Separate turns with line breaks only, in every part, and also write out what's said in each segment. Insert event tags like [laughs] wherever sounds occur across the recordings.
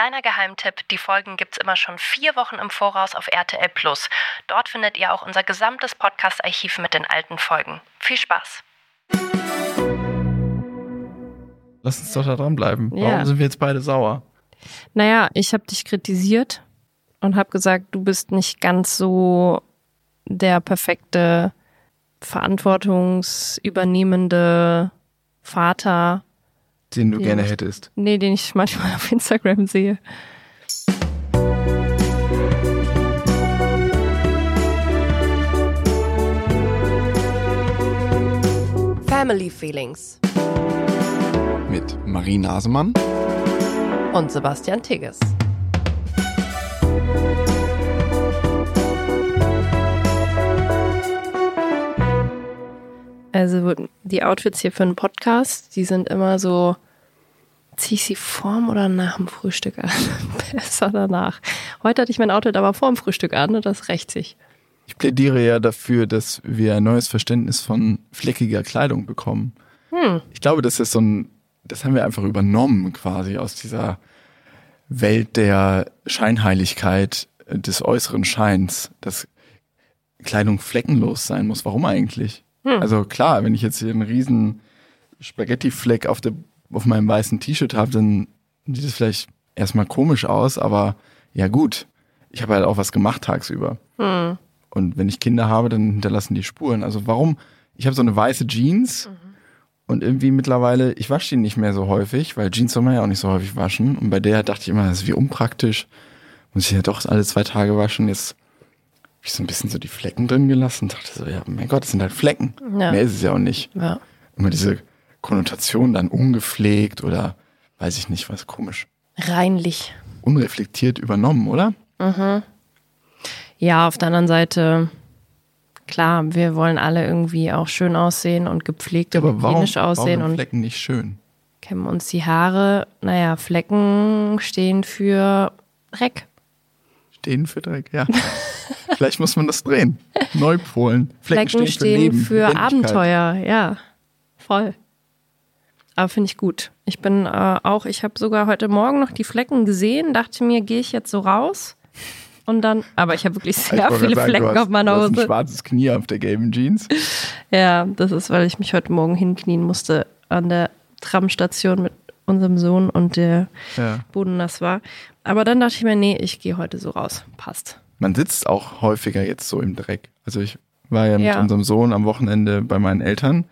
Kleiner Geheimtipp, die Folgen gibt's immer schon vier Wochen im Voraus auf RTL Plus. Dort findet ihr auch unser gesamtes Podcast-Archiv mit den alten Folgen. Viel Spaß!
Lass uns doch da dranbleiben.
Ja.
Warum sind wir jetzt beide sauer?
Naja, ich habe dich kritisiert und habe gesagt, du bist nicht ganz so der perfekte, verantwortungsübernehmende Vater,
Den du
Den
gerne
ich-
hättest.
nee, den ich manchmal [laughs] auf Instagram sehe.
Family Feelings
Mit Marie Nasemann.
und Sebastian Tigges.
Also die Outfits hier für einen Podcast, die sind immer so, ziehe ich sie vorm oder nach dem Frühstück an? [laughs] Besser danach. Heute hatte ich mein Outfit aber vorm Frühstück an und das rächt sich.
Ich plädiere ja dafür, dass wir ein neues Verständnis von fleckiger Kleidung bekommen.
Hm.
Ich glaube, das ist so ein, das haben wir einfach übernommen quasi aus dieser Welt der Scheinheiligkeit äh, des äußeren Scheins, dass Kleidung fleckenlos sein muss. Warum eigentlich?
Hm.
Also klar, wenn ich jetzt hier einen riesen Spaghetti-Fleck auf, der, auf meinem weißen T-Shirt habe, dann sieht es vielleicht erstmal komisch aus, aber ja gut, ich habe halt auch was gemacht tagsüber.
Hm.
Und wenn ich Kinder habe, dann hinterlassen die Spuren. Also warum? Ich habe so eine weiße Jeans und irgendwie mittlerweile, ich wasche die nicht mehr so häufig, weil Jeans soll man ja auch nicht so häufig waschen. Und bei der dachte ich immer, das ist wie unpraktisch. Muss ich ja doch alle zwei Tage waschen. Jetzt habe ich so ein bisschen so die Flecken drin gelassen und dachte so, ja, mein Gott, das sind halt Flecken.
Ja.
Mehr ist es ja auch nicht.
Ja.
Immer diese Konnotation dann ungepflegt oder weiß ich nicht, was komisch.
Reinlich.
Unreflektiert übernommen, oder?
Ja, auf der anderen Seite, klar, wir wollen alle irgendwie auch schön aussehen und gepflegt und
Aber warum,
hygienisch
warum
aussehen
sind
und
Flecken nicht schön?
kämmen uns die Haare. Naja, Flecken stehen für Dreck.
Stehen für Dreck, ja. [laughs] Vielleicht muss man das drehen. Neupolen. Flecken,
Flecken
stehen,
stehen
für Leben.
für. Abenteuer, ja. Voll. Aber finde ich gut. Ich bin äh, auch, ich habe sogar heute Morgen noch die Flecken gesehen, dachte mir, gehe ich jetzt so raus. Und dann, aber ich habe wirklich
Ich
sehr viele
sagen,
Flecken
hast,
auf meiner
du hast ein
Hose.
schwarzes Knie auf der gelben Jeans.
Ja, das ist, weil ich mich heute Morgen hinknien musste an der Tramstation mit unserem Sohn und der
Ja.
Boden nass war. Aber dann dachte ich mir, nee, ich gehe heute so raus. Passt.
Man sitzt auch häufiger jetzt so im Dreck. Also ich war ja mit
Ja.
unserem Sohn am Wochenende bei meinen Eltern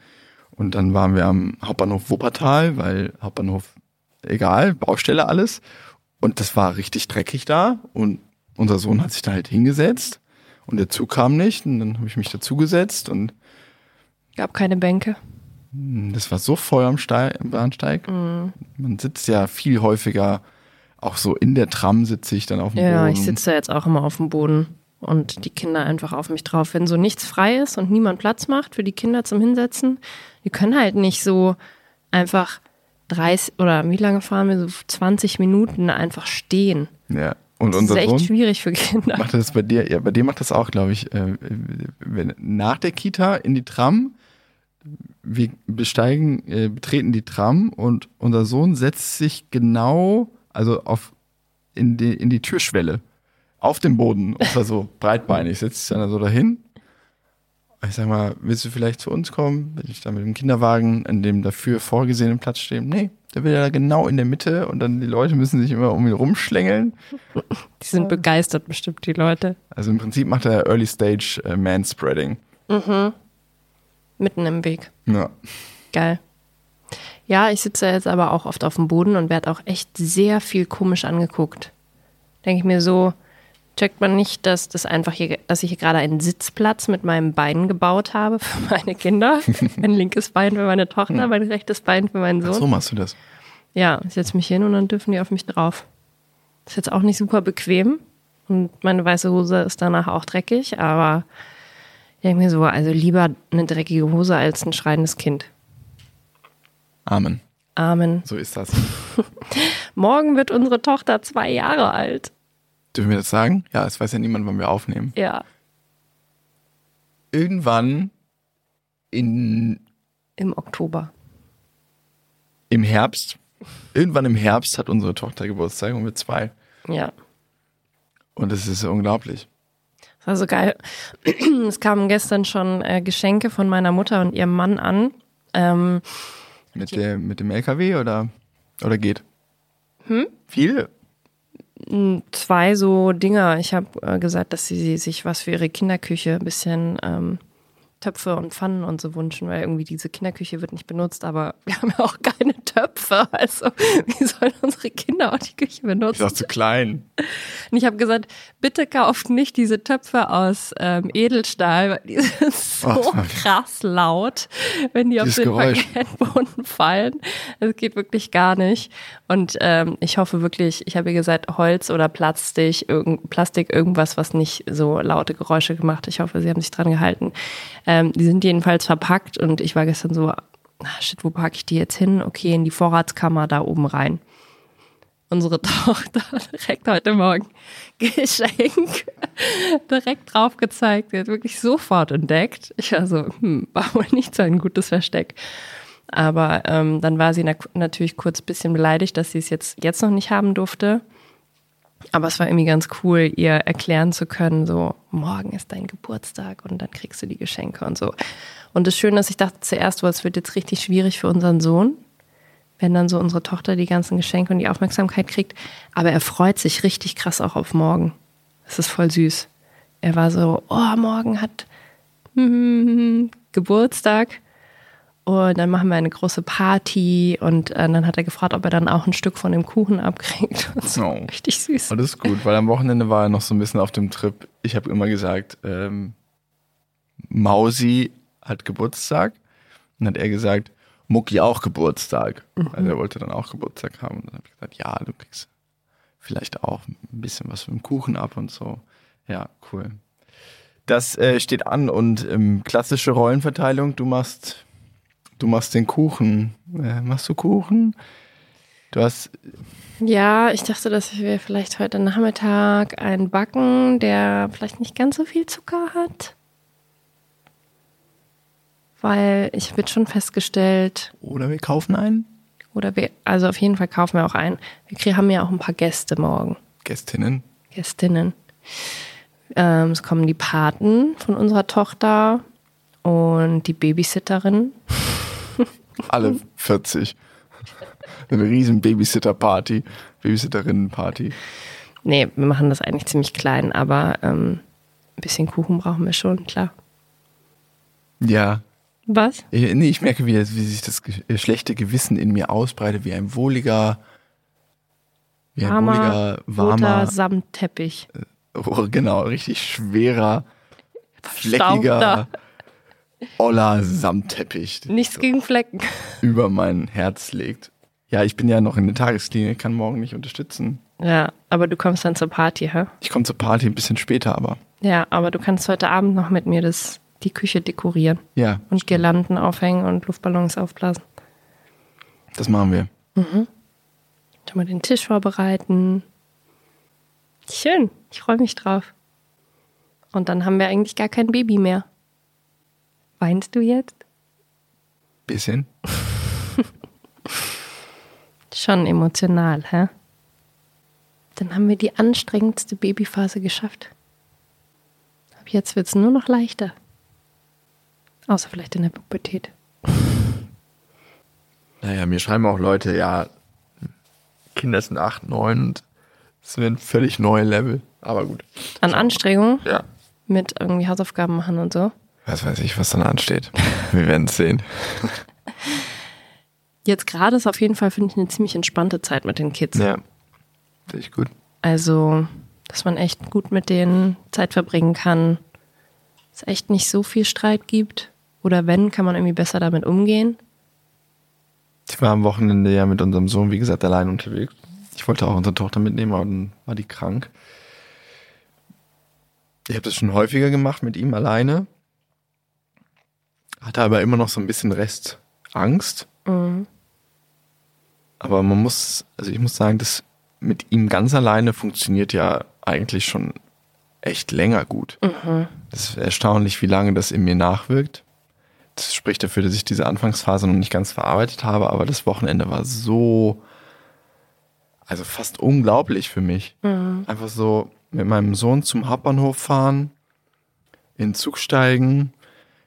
und dann waren wir am Hauptbahnhof Wuppertal, weil Hauptbahnhof, egal, Baustelle alles. Und das war richtig dreckig da und unser Sohn hat sich da halt hingesetzt und der Zug kam nicht und dann habe ich mich dazugesetzt und
Gab keine Bänke.
Das war so voll am, Steig, Bahnsteig.
Mhm.
Man sitzt ja viel häufiger, auch so in der Tram sitze ich dann auf dem
Ja,
Boden.
ich sitze da jetzt auch immer auf dem Boden und die Kinder einfach auf mich drauf. Wenn so nichts frei ist und niemand Platz macht für die Kinder zum Hinsetzen, die können halt nicht so einfach 30 oder wie lange fahren wir? So 20 Minuten einfach stehen.
Ja. Und
Das ist
unser
echt
Sohn
schwierig für Kinder.
macht das bei dir, ja, bei dir macht das auch, glaube ich, äh, wenn, nach der Kita in die Tram. Wir besteigen, äh, betreten die Tram und unser Sohn setzt sich genau, also auf in die, in die Türschwelle, auf dem Boden, und zwar so [laughs] breitbeinig, setzt sich dann da so dahin. Ich sag mal, willst du vielleicht zu uns kommen? Will ich da mit dem Kinderwagen an dem dafür vorgesehenen Platz stehen? Nee, der will ja da genau in der Mitte und dann die Leute müssen sich immer um ihn rumschlängeln.
Die sind begeistert bestimmt, die Leute.
Also im Prinzip macht er Early Stage äh, Manspreading.
Mitten im Weg.
Ja.
Geil. Ja, ich sitze jetzt aber auch oft auf dem Boden und werde auch echt sehr viel komisch angeguckt. Denke ich mir so, checkt man nicht, dass das einfach hier, dass ich hier gerade einen Sitzplatz mit meinem Bein gebaut habe [laughs] für meine Kinder. [laughs] mein linkes Bein für meine Tochter, mein rechtes Bein für meinen
Ach
Sohn.
so machst du das.
Ja, ich setze mich hin und dann dürfen die auf mich drauf. Ist jetzt auch nicht super bequem und meine weiße Hose ist danach auch dreckig, aber ich denke mir so, also lieber eine dreckige Hose als ein schreiendes Kind.
Amen.
Amen.
So ist das. [laughs]
Morgen wird unsere Tochter zwei Jahre alt.
Dürfen wir das sagen? Ja, es weiß ja niemand, wann wir aufnehmen.
Ja.
Irgendwann in,
Im Oktober.
im Herbst irgendwann im Herbst hat unsere Tochter Geburtstag und wir zwei.
Ja.
Und es ist unglaublich.
Das war so geil. Es kamen gestern schon äh, Geschenke von meiner Mutter und ihrem Mann an. Ähm,
Mit, der, mit dem LKW oder, oder geht? Hm? Viel?
zwei so Dinger. Ich habe äh, gesagt, dass sie sich was für ihre Kinderküche ein bisschen ähm, Töpfe und Pfannen und so wünschen, weil irgendwie diese Kinderküche wird nicht benutzt, aber [laughs] wir haben ja auch keine Töpfe. [laughs] Also wie sollen unsere Kinder auch die Küche benutzen?
Ist auch zu klein.
Und ich habe gesagt, bitte kauft nicht diese Töpfe aus ähm, Edelstahl, weil die [laughs] sind so
Oh,
krass laut, wenn die auf den
Geräusch.
Parkettboden fallen. Das geht wirklich gar nicht. Und ähm, ich hoffe wirklich, ich habe ihr gesagt, Holz oder Plastik, irgend, Plastik, irgendwas, was nicht so laute Geräusche gemacht. Ich hoffe, sie haben sich dran gehalten. Ähm, die sind jedenfalls verpackt und ich war gestern so, ah, shit, wo packe ich die jetzt hin? Okay, in die Vorratskammer da oben rein unsere [laughs] Tochter direkt heute Morgen [laughs] Geschenk direkt drauf gezeigt. Sie hat wirklich sofort entdeckt. Ich war so, hm, war wohl nicht so ein gutes Versteck. Aber ähm, dann war sie na natürlich kurz ein bisschen beleidigt, dass sie es jetzt, jetzt noch nicht haben durfte. Aber es war irgendwie ganz cool, ihr erklären zu können, so, morgen ist dein Geburtstag und dann kriegst du die Geschenke und so. Und das Schöne ist, ich dachte zuerst, es wird jetzt richtig schwierig für unseren Sohn, wenn dann so unsere Tochter die ganzen Geschenke und die Aufmerksamkeit kriegt. Aber er freut sich richtig krass auch auf morgen. Das ist voll süß. Er war so, oh, morgen hat [laughs] Geburtstag. Und dann machen wir eine große Party. Und äh, dann hat er gefragt, ob er dann auch ein Stück von dem Kuchen abkriegt. [laughs] So.
Oh.
Richtig süß.
Alles gut, weil am Wochenende war er noch so ein bisschen auf dem Trip. Ich habe immer gesagt, ähm, Mausi hat Geburtstag. Und dann hat er gesagt, Mucki auch Geburtstag. Also er wollte dann auch Geburtstag haben. Und dann habe ich gesagt, ja, du kriegst vielleicht auch ein bisschen was vom Kuchen ab und so. Ja, cool. Das äh, steht an und ähm, klassische Rollenverteilung, du machst, du machst den Kuchen. Äh, machst du Kuchen? Du hast
Ja, ich dachte, dass wir vielleicht heute Nachmittag einen backen, der vielleicht nicht ganz so viel Zucker hat. Weil ich habe jetzt schon festgestellt,
Oder wir kaufen einen?
oder wir, also auf jeden Fall kaufen wir auch einen. Wir haben ja auch ein paar Gäste morgen,
Gästinnen.
Gästinnen. Ähm, es kommen die Paten von unserer Tochter und die Babysitterin. [laughs]
Alle 40. Eine riesen Babysitter-Party. Babysitterinnen-Party.
Nee, wir machen das eigentlich ziemlich klein, aber ähm, ein bisschen Kuchen brauchen wir schon, klar.
Ja.
Was?
Äh, Nee, ich merke, wie, wie sich das äh, schlechte Gewissen in mir ausbreitet, wie ein wohliger, wie ein
Warmer,
wohliger, warmer,
Samtteppich.
oh, genau, richtig schwerer, fleckiger, oller Samtteppich
Nichts
so
gegen Flecken.
über mein Herz legt. Ja, ich bin ja noch in der Tagesklinik, kann morgen nicht unterstützen.
Ja, aber du kommst dann zur Party, hä?
Ich komme zur Party ein bisschen später, aber
Ja, aber du kannst heute Abend noch mit mir das, die Küche dekorieren
ja,
und Girlanden aufhängen und Luftballons aufblasen.
das machen wir.
Schon mal den Tisch vorbereiten. Schön, ich freue mich drauf. Und dann haben wir eigentlich gar kein Baby mehr. Weinst du jetzt?
Bisschen. [laughs]
Schon emotional, hä? Dann haben wir die anstrengendste Babyphase geschafft. Ab jetzt wird es nur noch leichter. Außer vielleicht in der Pubertät. [laughs]
Naja, mir schreiben auch Leute, ja, Kinder sind 8, 9 und es wird ein völlig neue Level. Aber gut.
An Anstrengung
Ja.
mit irgendwie Hausaufgaben machen und so.
Was weiß ich, was dann ansteht. Wir werden es sehen. [laughs]
Jetzt gerade ist auf jeden Fall, finde ich, eine ziemlich entspannte Zeit mit den Kids.
Ja. Finde ich gut.
Also, dass man echt gut mit denen Zeit verbringen kann. Es echt nicht so viel Streit gibt. Oder wenn, kann man irgendwie besser damit umgehen.
Ich war am Wochenende ja mit unserem Sohn, wie gesagt, allein unterwegs. Ich wollte auch unsere Tochter mitnehmen, aber dann war die krank. Ich habe das schon häufiger gemacht mit ihm alleine. Hatte aber immer noch so ein bisschen Rest Angst. Aber man muss, also ich muss sagen, das mit ihm ganz alleine funktioniert ja eigentlich schon echt länger gut. Das ist erstaunlich, wie lange das in mir nachwirkt. Das spricht dafür, dass ich diese Anfangsphase noch nicht ganz verarbeitet habe, aber das Wochenende war so, also fast unglaublich für mich. Einfach so mit meinem Sohn zum Hauptbahnhof fahren, in den Zug steigen,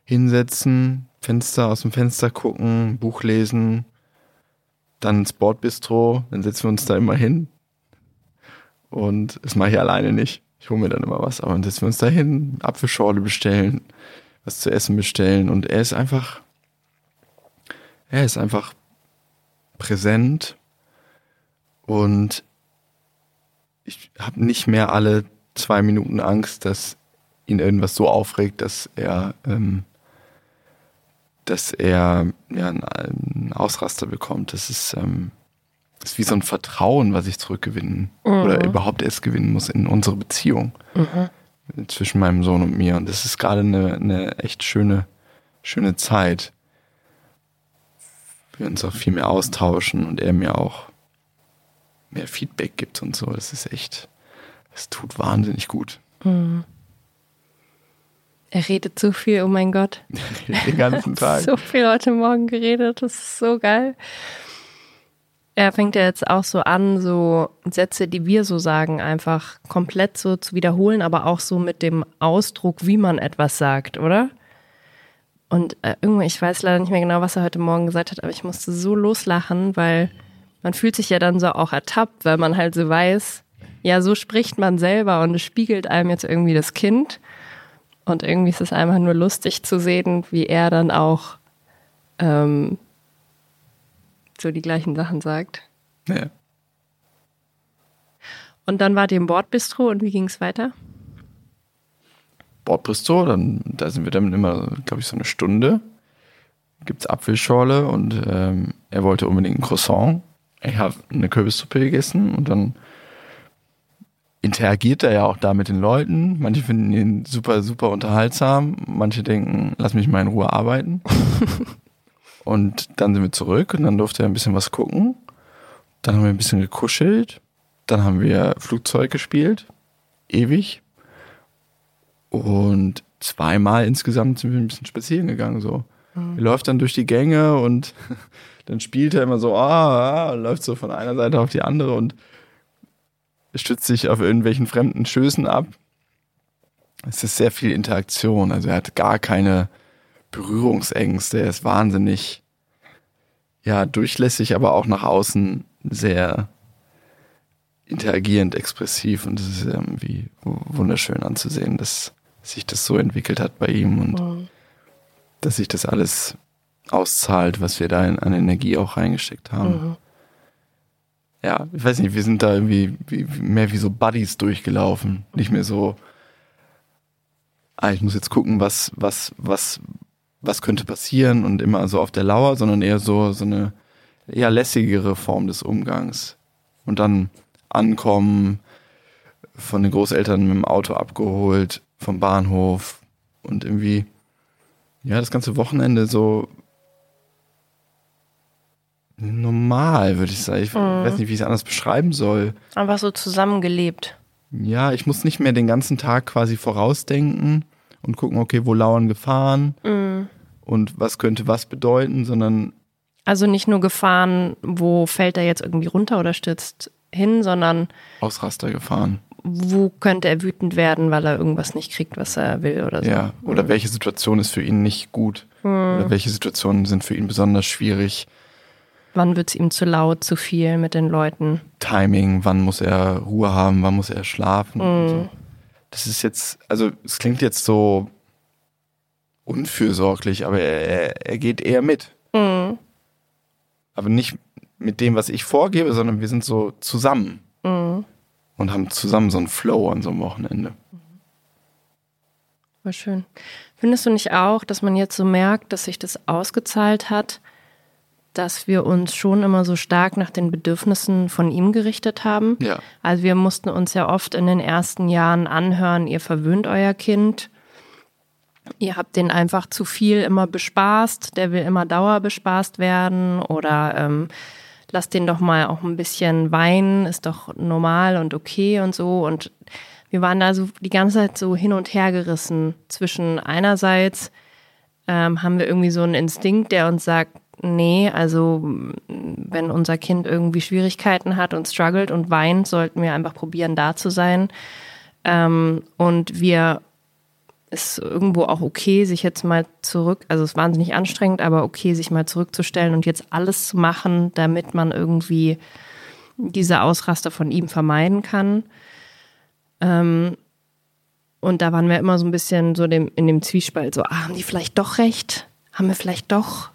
hinsetzen, Fenster aus dem Fenster gucken, Buch lesen, dann ins Bordbistro, dann setzen wir uns da immer hin. Und das mache ich alleine nicht. Ich hole mir dann immer was, aber dann setzen wir uns da hin, Apfelschorle bestellen, was zu essen bestellen. Und er ist einfach, er ist einfach präsent und ich habe nicht mehr alle zwei Minuten Angst, dass ihn irgendwas so aufregt, dass er, ähm, dass er ja, einen, Ausraster bekommt. Das ist, ähm, das ist wie so ein Vertrauen, was ich zurückgewinnen oder überhaupt erst gewinnen muss in unsere Beziehung zwischen meinem Sohn und mir. Und das ist gerade eine, eine echt schöne, schöne Zeit. Wir uns auch viel mehr austauschen und er mir auch mehr Feedback gibt und so. Das ist echt, es tut wahnsinnig gut.
Er redet so viel, oh mein Gott. [laughs]
Den ganzen Tag. [laughs]
So viel heute Morgen geredet, das ist so geil. Er fängt ja jetzt auch so an, so Sätze, die wir so sagen, einfach komplett so zu wiederholen, aber auch so mit dem Ausdruck, wie man etwas sagt, oder? Und äh, irgendwie, ich weiß leider nicht mehr genau, was er heute Morgen gesagt hat, aber ich musste so loslachen, weil man fühlt sich ja dann so auch ertappt, weil man halt so weiß, ja, so spricht man selber und es spiegelt einem jetzt irgendwie das Kind. Und irgendwie ist es einfach nur lustig zu sehen, wie er dann auch ähm, so die gleichen Sachen sagt.
Ja.
Und dann wart ihr im Bordbistro und wie ging es weiter?
Bordbistro, dann da sind wir dann immer, glaube ich, so eine Stunde. Gibt's Apfelschorle und ähm, er wollte unbedingt ein Croissant. Ich habe eine Kürbissuppe gegessen und dann interagiert er ja auch da mit den Leuten. Manche finden ihn super, super unterhaltsam. Manche denken, lass mich mal in Ruhe arbeiten. [laughs] und dann sind wir zurück und dann durfte er ein bisschen was gucken. Dann haben wir ein bisschen gekuschelt. Dann haben wir Flugzeug gespielt. Ewig. Und zweimal insgesamt sind wir ein bisschen spazieren gegangen. So. Er läuft dann durch die Gänge und [laughs] dann spielt er immer so, ah, ah, läuft so von einer Seite auf die andere und stützt sich auf irgendwelchen fremden Schößen ab. Es ist sehr viel Interaktion. Also er hat gar keine Berührungsängste. Er ist wahnsinnig, ja, durchlässig, aber auch nach außen sehr interagierend, expressiv. Und es ist irgendwie wunderschön anzusehen, dass sich das so entwickelt hat bei ihm und
Mhm.
dass sich das alles auszahlt, was wir da in, an Energie auch reingesteckt haben.
Mhm.
Ja, ich weiß nicht, wir sind da irgendwie wie, mehr wie so Buddies durchgelaufen. Nicht mehr so, ah, ich muss jetzt gucken, was, was, was, was könnte passieren und immer so auf der Lauer, sondern eher so, so eine eher lässigere Form des Umgangs. Und dann ankommen, von den Großeltern mit dem Auto abgeholt, vom Bahnhof und irgendwie, ja, das ganze Wochenende so normal, würde ich sagen. Ich weiß nicht, wie ich es anders beschreiben soll.
Einfach so zusammengelebt.
Ja, ich muss nicht mehr den ganzen Tag quasi vorausdenken und gucken, okay, wo lauern Gefahren und was könnte was bedeuten, sondern
Also nicht nur Gefahren, wo fällt er jetzt irgendwie runter oder stürzt hin, sondern
Ausraster gefahren.
wo könnte er wütend werden, weil er irgendwas nicht kriegt, was er will oder so.
Ja, oder welche Situation ist für ihn nicht gut? Oder welche Situationen sind für ihn besonders schwierig?
Wann wird es ihm zu laut, zu viel mit den Leuten?
Timing, wann muss er Ruhe haben, wann muss er schlafen? und So. Das ist jetzt, also es klingt jetzt so unfürsorglich, aber er, er, geht eher mit. Aber nicht mit dem, was ich vorgebe, sondern wir sind so zusammen und haben zusammen so einen Flow an so einem Wochenende.
War schön. Findest du nicht auch, dass man jetzt so merkt, dass sich das ausgezahlt hat, dass wir uns schon immer so stark nach den Bedürfnissen von ihm gerichtet haben?
Ja.
Also wir mussten uns ja oft in den ersten Jahren anhören, ihr verwöhnt euer Kind. Ihr habt den einfach zu viel immer bespaßt, der will immer dauerbespaßt werden oder ähm, lasst den doch mal auch ein bisschen weinen, ist doch normal und okay und so. Und wir waren da so die ganze Zeit so hin und her gerissen zwischen einerseits ähm, haben wir irgendwie so einen Instinkt, der uns sagt, nee, also wenn unser Kind irgendwie Schwierigkeiten hat und struggelt und weint, sollten wir einfach probieren, da zu sein. Ähm, und wir ist irgendwo auch okay, sich jetzt mal zurück, also es ist wahnsinnig anstrengend, aber okay, sich mal zurückzustellen und jetzt alles zu machen, damit man irgendwie diese Ausraster von ihm vermeiden kann. Ähm, und da waren wir immer so ein bisschen so dem, in dem Zwiespalt, so, ah, haben die vielleicht doch recht? Haben wir vielleicht doch,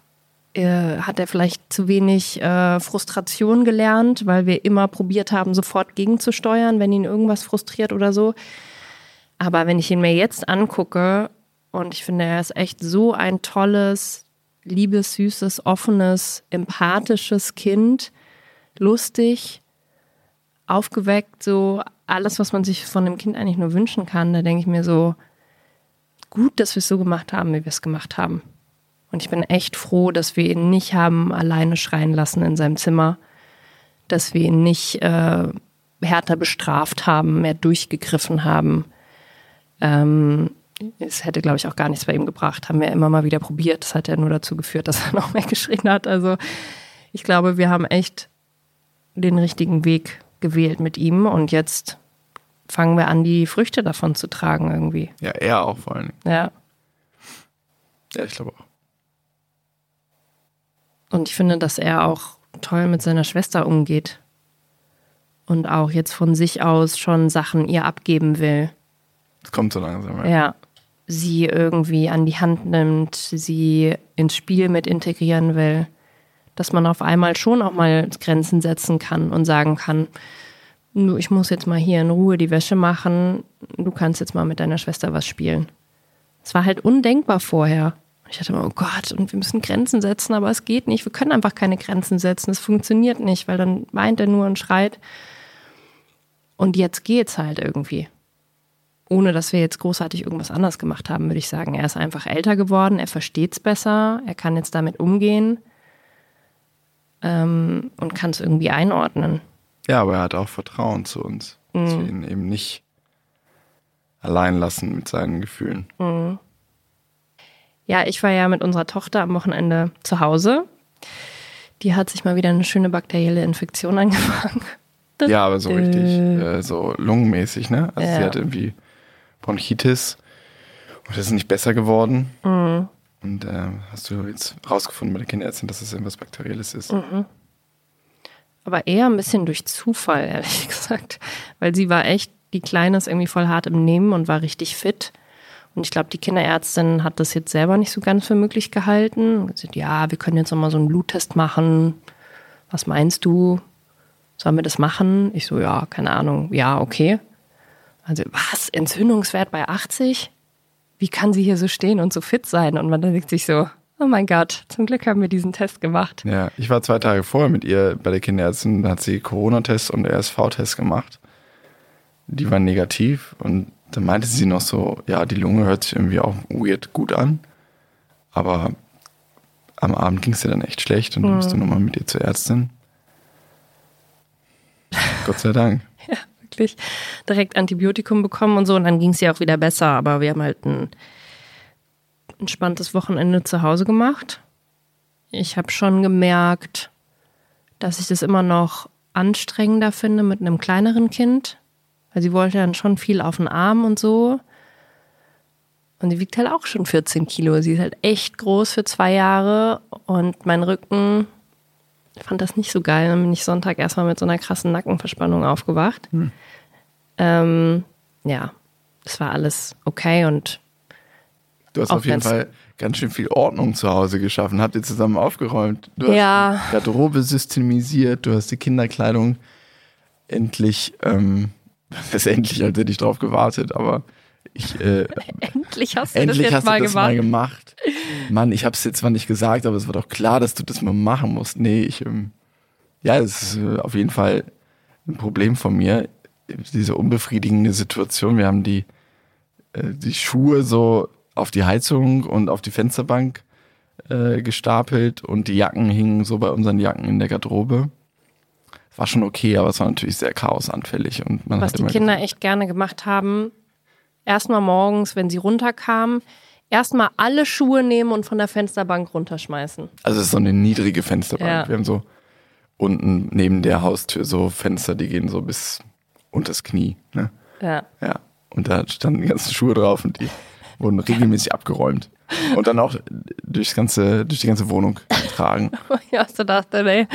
äh, hat er vielleicht zu wenig äh, Frustration gelernt, weil wir immer probiert haben, sofort gegenzusteuern, wenn ihn irgendwas frustriert oder so. Aber wenn ich ihn mir jetzt angucke, und ich finde, er ist echt so ein tolles, liebes, süßes, offenes, empathisches Kind, lustig, aufgeweckt, so alles, was man sich von dem Kind eigentlich nur wünschen kann, da denke ich mir so, gut, dass wir es so gemacht haben, wie wir es gemacht haben. Und ich bin echt froh, dass wir ihn nicht haben alleine schreien lassen in seinem Zimmer, dass wir ihn nicht äh, härter bestraft haben, mehr durchgegriffen haben. Ähm, es hätte, glaube ich, auch gar nichts bei ihm gebracht. Haben wir immer mal wieder probiert. Das hat ja nur dazu geführt, dass er [laughs] noch mehr geschrien hat. Also ich glaube, wir haben echt den richtigen Weg gewählt mit ihm und jetzt fangen wir an, die Früchte davon zu tragen irgendwie.
Ja, er auch vor allem.
Ja.
Ja, ich glaube auch.
Und ich finde, dass er auch toll mit seiner Schwester umgeht. Und auch jetzt von sich aus schon Sachen ihr abgeben will.
Es kommt so langsam. Ja.
Ja. Sie irgendwie an die Hand nimmt, sie ins Spiel mit integrieren will. Dass man auf einmal schon auch mal Grenzen setzen kann und sagen kann, ich muss jetzt mal hier in Ruhe die Wäsche machen, du kannst jetzt mal mit deiner Schwester was spielen. Es war halt undenkbar vorher. Ich dachte immer, oh Gott, und wir müssen Grenzen setzen, aber es geht nicht. Wir können einfach keine Grenzen setzen. Es funktioniert nicht, weil dann weint er nur und schreit. Und jetzt geht's halt irgendwie. Ohne dass wir jetzt großartig irgendwas anders gemacht haben, würde ich sagen. Er ist einfach älter geworden, er versteht's besser, er kann jetzt damit umgehen ähm, und kann es irgendwie einordnen.
ja, aber er hat auch Vertrauen zu uns. Dass wir ihn eben nicht allein lassen mit seinen Gefühlen.
Ja, ich war ja mit unserer Tochter am Wochenende zu Hause. Die hat sich mal wieder eine schöne bakterielle Infektion [laughs] angefangen.
Ja, aber so richtig, äh, so lungenmäßig, ne? Also sie
Ja.
hat irgendwie Bronchitis und das ist nicht besser geworden.
Mhm.
Und äh, hast du jetzt rausgefunden bei der Kinderärztin, dass es irgendwas Bakterielles ist?
Mhm. Aber eher ein bisschen durch Zufall, ehrlich [laughs] gesagt. Weil sie war echt, die Kleine ist irgendwie voll hart im Nehmen und war richtig fit. Und ich glaube, die Kinderärztin hat das jetzt selber nicht so ganz für möglich gehalten. Und gesagt, ja, wir können jetzt noch mal so einen Bluttest machen. Was meinst du? Sollen wir das machen? Ich so, ja, keine Ahnung. Ja, okay. Also, was? Entzündungswert bei 80? Wie kann sie hier so stehen und so fit sein? Und man denkt sich so, oh mein Gott, zum Glück haben wir diesen Test gemacht.
Ja, ich war zwei Tage vorher mit ihr bei der Kinderärztin, da hat sie Corona-Test und RSV-Test gemacht. Die waren negativ und dann meinte sie noch so, ja, die Lunge hört sich irgendwie auch weird gut an. Aber am Abend ging es ihr dann echt schlecht und dann musst du nochmal mit ihr zur Ärztin. Gott sei Dank.
Wirklich direkt Antibiotikum bekommen und so. Und dann ging es ja auch wieder besser. Aber wir haben halt ein entspanntes Wochenende zu Hause gemacht. Ich habe schon gemerkt, dass ich das immer noch anstrengender finde mit einem kleineren Kind. Weil sie wollte dann schon viel auf den Arm und so. Und sie wiegt halt auch schon 14 Kilo. Sie ist halt echt groß für zwei Jahre. Und mein Rücken fand das nicht so geil. Dann bin ich Sonntag erstmal mit so einer krassen Nackenverspannung aufgewacht. Ähm, ja, es war alles okay und
Du hast auf jeden Fall ganz schön viel Ordnung zu Hause geschaffen. Habt ihr zusammen aufgeräumt? Du
Ja.
hast die Garderobe systemisiert, du hast die Kinderkleidung endlich, ähm, [laughs] das ist endlich, als hätte ich drauf gewartet, aber ich, äh, [laughs]
endlich hast du
endlich
das jetzt
hast
mal
du das
gemacht.
mal gemacht. Mann, ich habe es jetzt zwar nicht gesagt, aber es war doch klar, dass du das mal machen musst. Nee, ich, ähm, ja, es ist äh, auf jeden Fall ein Problem von mir, diese unbefriedigende Situation. Wir haben die, äh, die Schuhe so auf die Heizung und auf die Fensterbank äh, gestapelt und die Jacken hingen so bei unseren Jacken in der Garderobe. War schon okay, aber es war natürlich sehr chaosanfällig und man
Was die Kinder echt gerne gemacht haben, erstmal morgens, wenn sie runterkamen, erstmal alle Schuhe nehmen und von der Fensterbank runterschmeißen.
Also es ist so eine niedrige Fensterbank.
Ja.
Wir haben so unten neben der Haustür so Fenster, die gehen so bis unters Knie. Ne?
Ja.
Ja. Und da standen die ganzen Schuhe drauf und die wurden regelmäßig abgeräumt. Und dann auch durchs ganze, durch die ganze Wohnung getragen. [laughs]
Ja, so dachte, nee,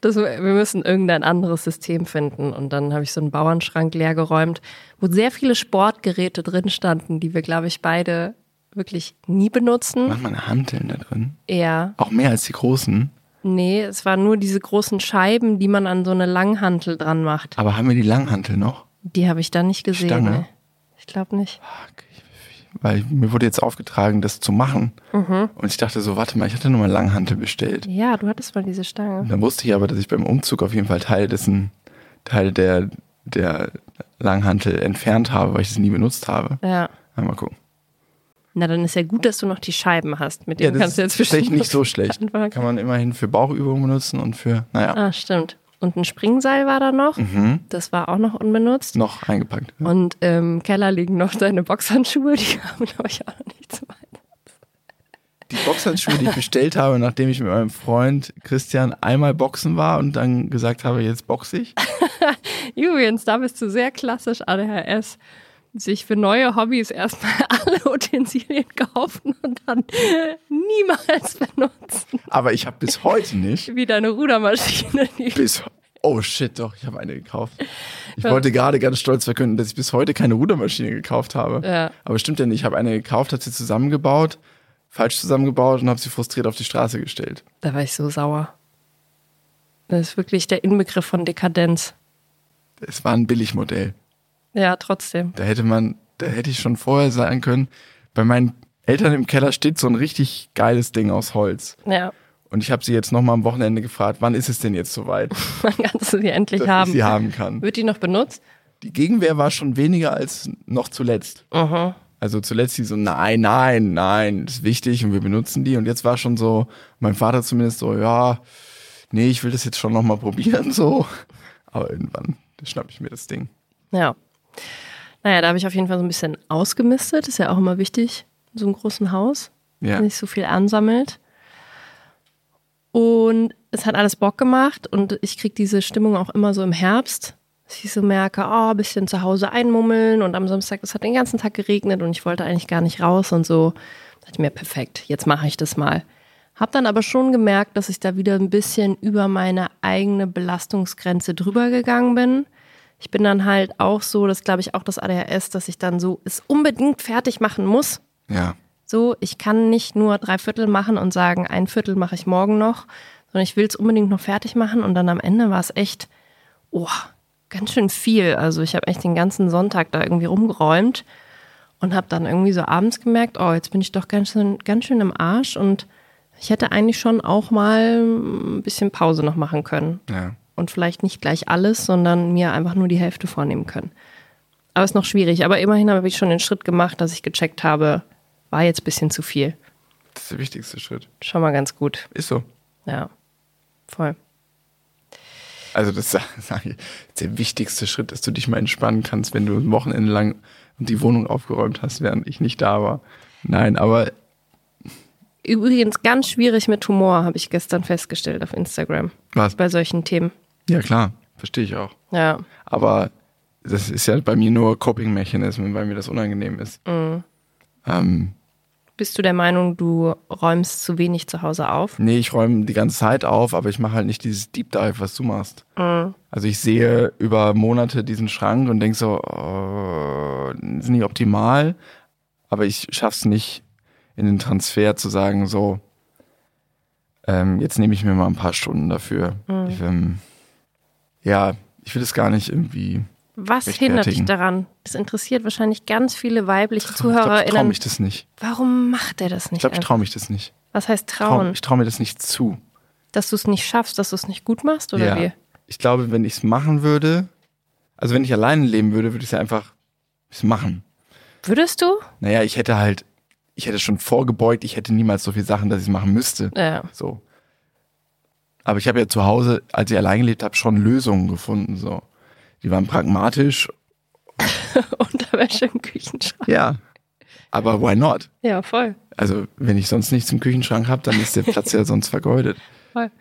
das, wir müssen irgendein anderes System finden. Und dann habe ich so einen Bauernschrank leer geräumt, wo sehr viele Sportgeräte drin standen, die wir, glaube ich, beide wirklich nie benutzen.
Mach mal eine Hanteln da drin.
Ja.
Auch mehr als die großen.
Nee, es waren nur diese großen Scheiben, die man an so eine Langhantel dran macht.
Aber haben wir die Langhantel noch?
Die habe ich da nicht gesehen.
Stange?
Nee. Ich glaube nicht.
Weil mir wurde jetzt aufgetragen, das zu machen.
Mhm.
Und ich dachte so, warte mal, ich hatte nur mal Langhantel bestellt.
Ja, du hattest mal diese Stange.
Und dann wusste ich aber, dass ich beim Umzug auf jeden Fall Teil dessen, Teil der, der Langhantel entfernt habe, weil ich es nie benutzt habe.
Ja.
Ja, mal gucken.
Na, dann ist ja gut, dass du noch die Scheiben hast. Mit denen kannst du jetzt
ist
bestimmt
nicht so schlecht.
anfangen.
Kann man immerhin für Bauchübungen benutzen und für, naja,
Ah, stimmt. Und ein Springseil war da noch.
Mhm.
Das war auch noch unbenutzt.
noch eingepackt.
Und im Keller liegen noch deine Boxhandschuhe, die haben, glaube ich, auch noch nicht zum Einsatz.
Die Boxhandschuhe, die ich bestellt habe, nachdem ich mit meinem Freund Christian einmal boxen war und dann gesagt habe, jetzt boxe ich. [laughs]
Übrigens, da bist du sehr klassisch ADHS. Sich für neue Hobbys erstmal [laughs] alle Utensilien kaufen und dann niemals benutzen.
Aber ich habe bis heute nicht,
Wie deine Rudermaschine. Die
bis, oh shit, doch, ich habe eine gekauft. Ich wollte gerade ganz stolz verkünden, dass ich bis heute keine Rudermaschine gekauft habe.
Ja.
Aber stimmt ja nicht, ich habe eine gekauft, habe sie zusammengebaut, falsch zusammengebaut und habe sie frustriert auf die Straße gestellt.
Da war ich so sauer. Das ist wirklich der Inbegriff von Dekadenz.
Es war ein Billigmodell.
Ja, trotzdem.
Da hätte man, da hätte ich schon vorher sagen können, bei meinen Eltern im Keller steht so ein richtig geiles Ding aus Holz.
Ja,
Und ich habe sie jetzt nochmal am Wochenende gefragt, wann ist es denn jetzt soweit, [laughs]
man kann sie endlich
dass
haben.
ich sie haben kann.
Wird die noch benutzt?
Die Gegenwehr war schon weniger als noch zuletzt. Also zuletzt die so, nein, nein, nein, das ist wichtig und wir benutzen die. Und jetzt war schon so, mein Vater zumindest so, ja, nee, ich will das jetzt schon nochmal probieren, [laughs] so. Aber irgendwann schnapp ich mir das Ding.
Ja. Naja, da habe ich auf jeden Fall so ein bisschen ausgemistet. Ist ja auch immer wichtig in so einem großen Haus.
Ja.
Nicht so viel ansammelt. Und es hat alles Bock gemacht und ich kriege diese Stimmung auch immer so im Herbst, dass ich so merke, oh, ein bisschen zu Hause einmummeln und am Samstag, es hat den ganzen Tag geregnet und ich wollte eigentlich gar nicht raus und so. Da dachte ich mir, perfekt, jetzt mache ich das mal. Hab dann aber schon gemerkt, dass ich da wieder ein bisschen über meine eigene Belastungsgrenze drüber gegangen bin. Ich bin dann halt auch so, das glaube ich auch das ADHS, dass ich dann so es unbedingt fertig machen muss.
Ja.
So, ich kann nicht nur drei Viertel machen und sagen, ein Viertel mache ich morgen noch, sondern ich will es unbedingt noch fertig machen und dann am Ende war es echt, oh, ganz schön viel. Also ich habe echt den ganzen Sonntag da irgendwie rumgeräumt und habe dann irgendwie so abends gemerkt, oh, jetzt bin ich doch ganz schön, ganz schön im Arsch und ich hätte eigentlich schon auch mal ein bisschen Pause noch machen können
Ja.
Und vielleicht nicht gleich alles, sondern mir einfach nur die Hälfte vornehmen können. Aber ist noch schwierig. Aber immerhin habe ich schon den Schritt gemacht, dass ich gecheckt habe, war jetzt ein bisschen zu viel.
Das ist der wichtigste Schritt.
Schon mal ganz gut.
Ist so.
Ja, voll.
Also das [laughs] sage ich, das ist der wichtigste Schritt, dass du dich mal entspannen kannst, wenn du ein Wochenende lang die Wohnung aufgeräumt hast, während ich nicht da war. Nein, aber
Übrigens ganz schwierig mit Humor, habe ich gestern festgestellt auf Instagram.
was?
Bei solchen Themen.
Ja klar, verstehe ich auch.
Ja.
Aber das ist ja bei mir nur Coping-Mechanismen, weil mir das unangenehm ist. Ähm,
Bist du der Meinung, du räumst zu wenig zu Hause auf?
nee, ich räume die ganze Zeit auf, aber ich mache halt nicht dieses Deep Dive, was du machst. Also ich sehe über Monate diesen Schrank und denke so, oh, ist nicht optimal, aber ich schaff's nicht in den Transfer zu sagen, so, ähm, jetzt nehme ich mir mal ein paar Stunden dafür. Ich, ähm, ja, ich will es gar nicht irgendwie.
Was hindert dich daran? Das interessiert wahrscheinlich ganz viele weibliche
Ich glaube, ich traue
ZuhörerInnen.
mich das nicht.
Warum macht er das
Ich
nicht?
glaube, ich traue mich das nicht.
Was heißt
Trau,
trauen?
ich traue mir das nicht zu.
Dass du es nicht schaffst, dass du es nicht gut machst oder
ja.
wie?
Ich glaube, wenn ich es machen würde, also wenn ich alleine leben würde, würde ich es ja einfach machen.
Würdest du?
Naja, ich hätte halt, ich hätte schon vorgebeugt, ich hätte niemals so viele Sachen, dass ich es machen müsste.
Ja.
So. Aber ich habe ja zu Hause, als ich allein gelebt habe, schon Lösungen gefunden. So. Die waren pragmatisch. [laughs]
Unterwäsche im Küchenschrank.
Ja. Aber why not?
Ja, voll.
Also, wenn ich sonst nichts im Küchenschrank habe, dann ist der Platz ja sonst vergeudet.
voll.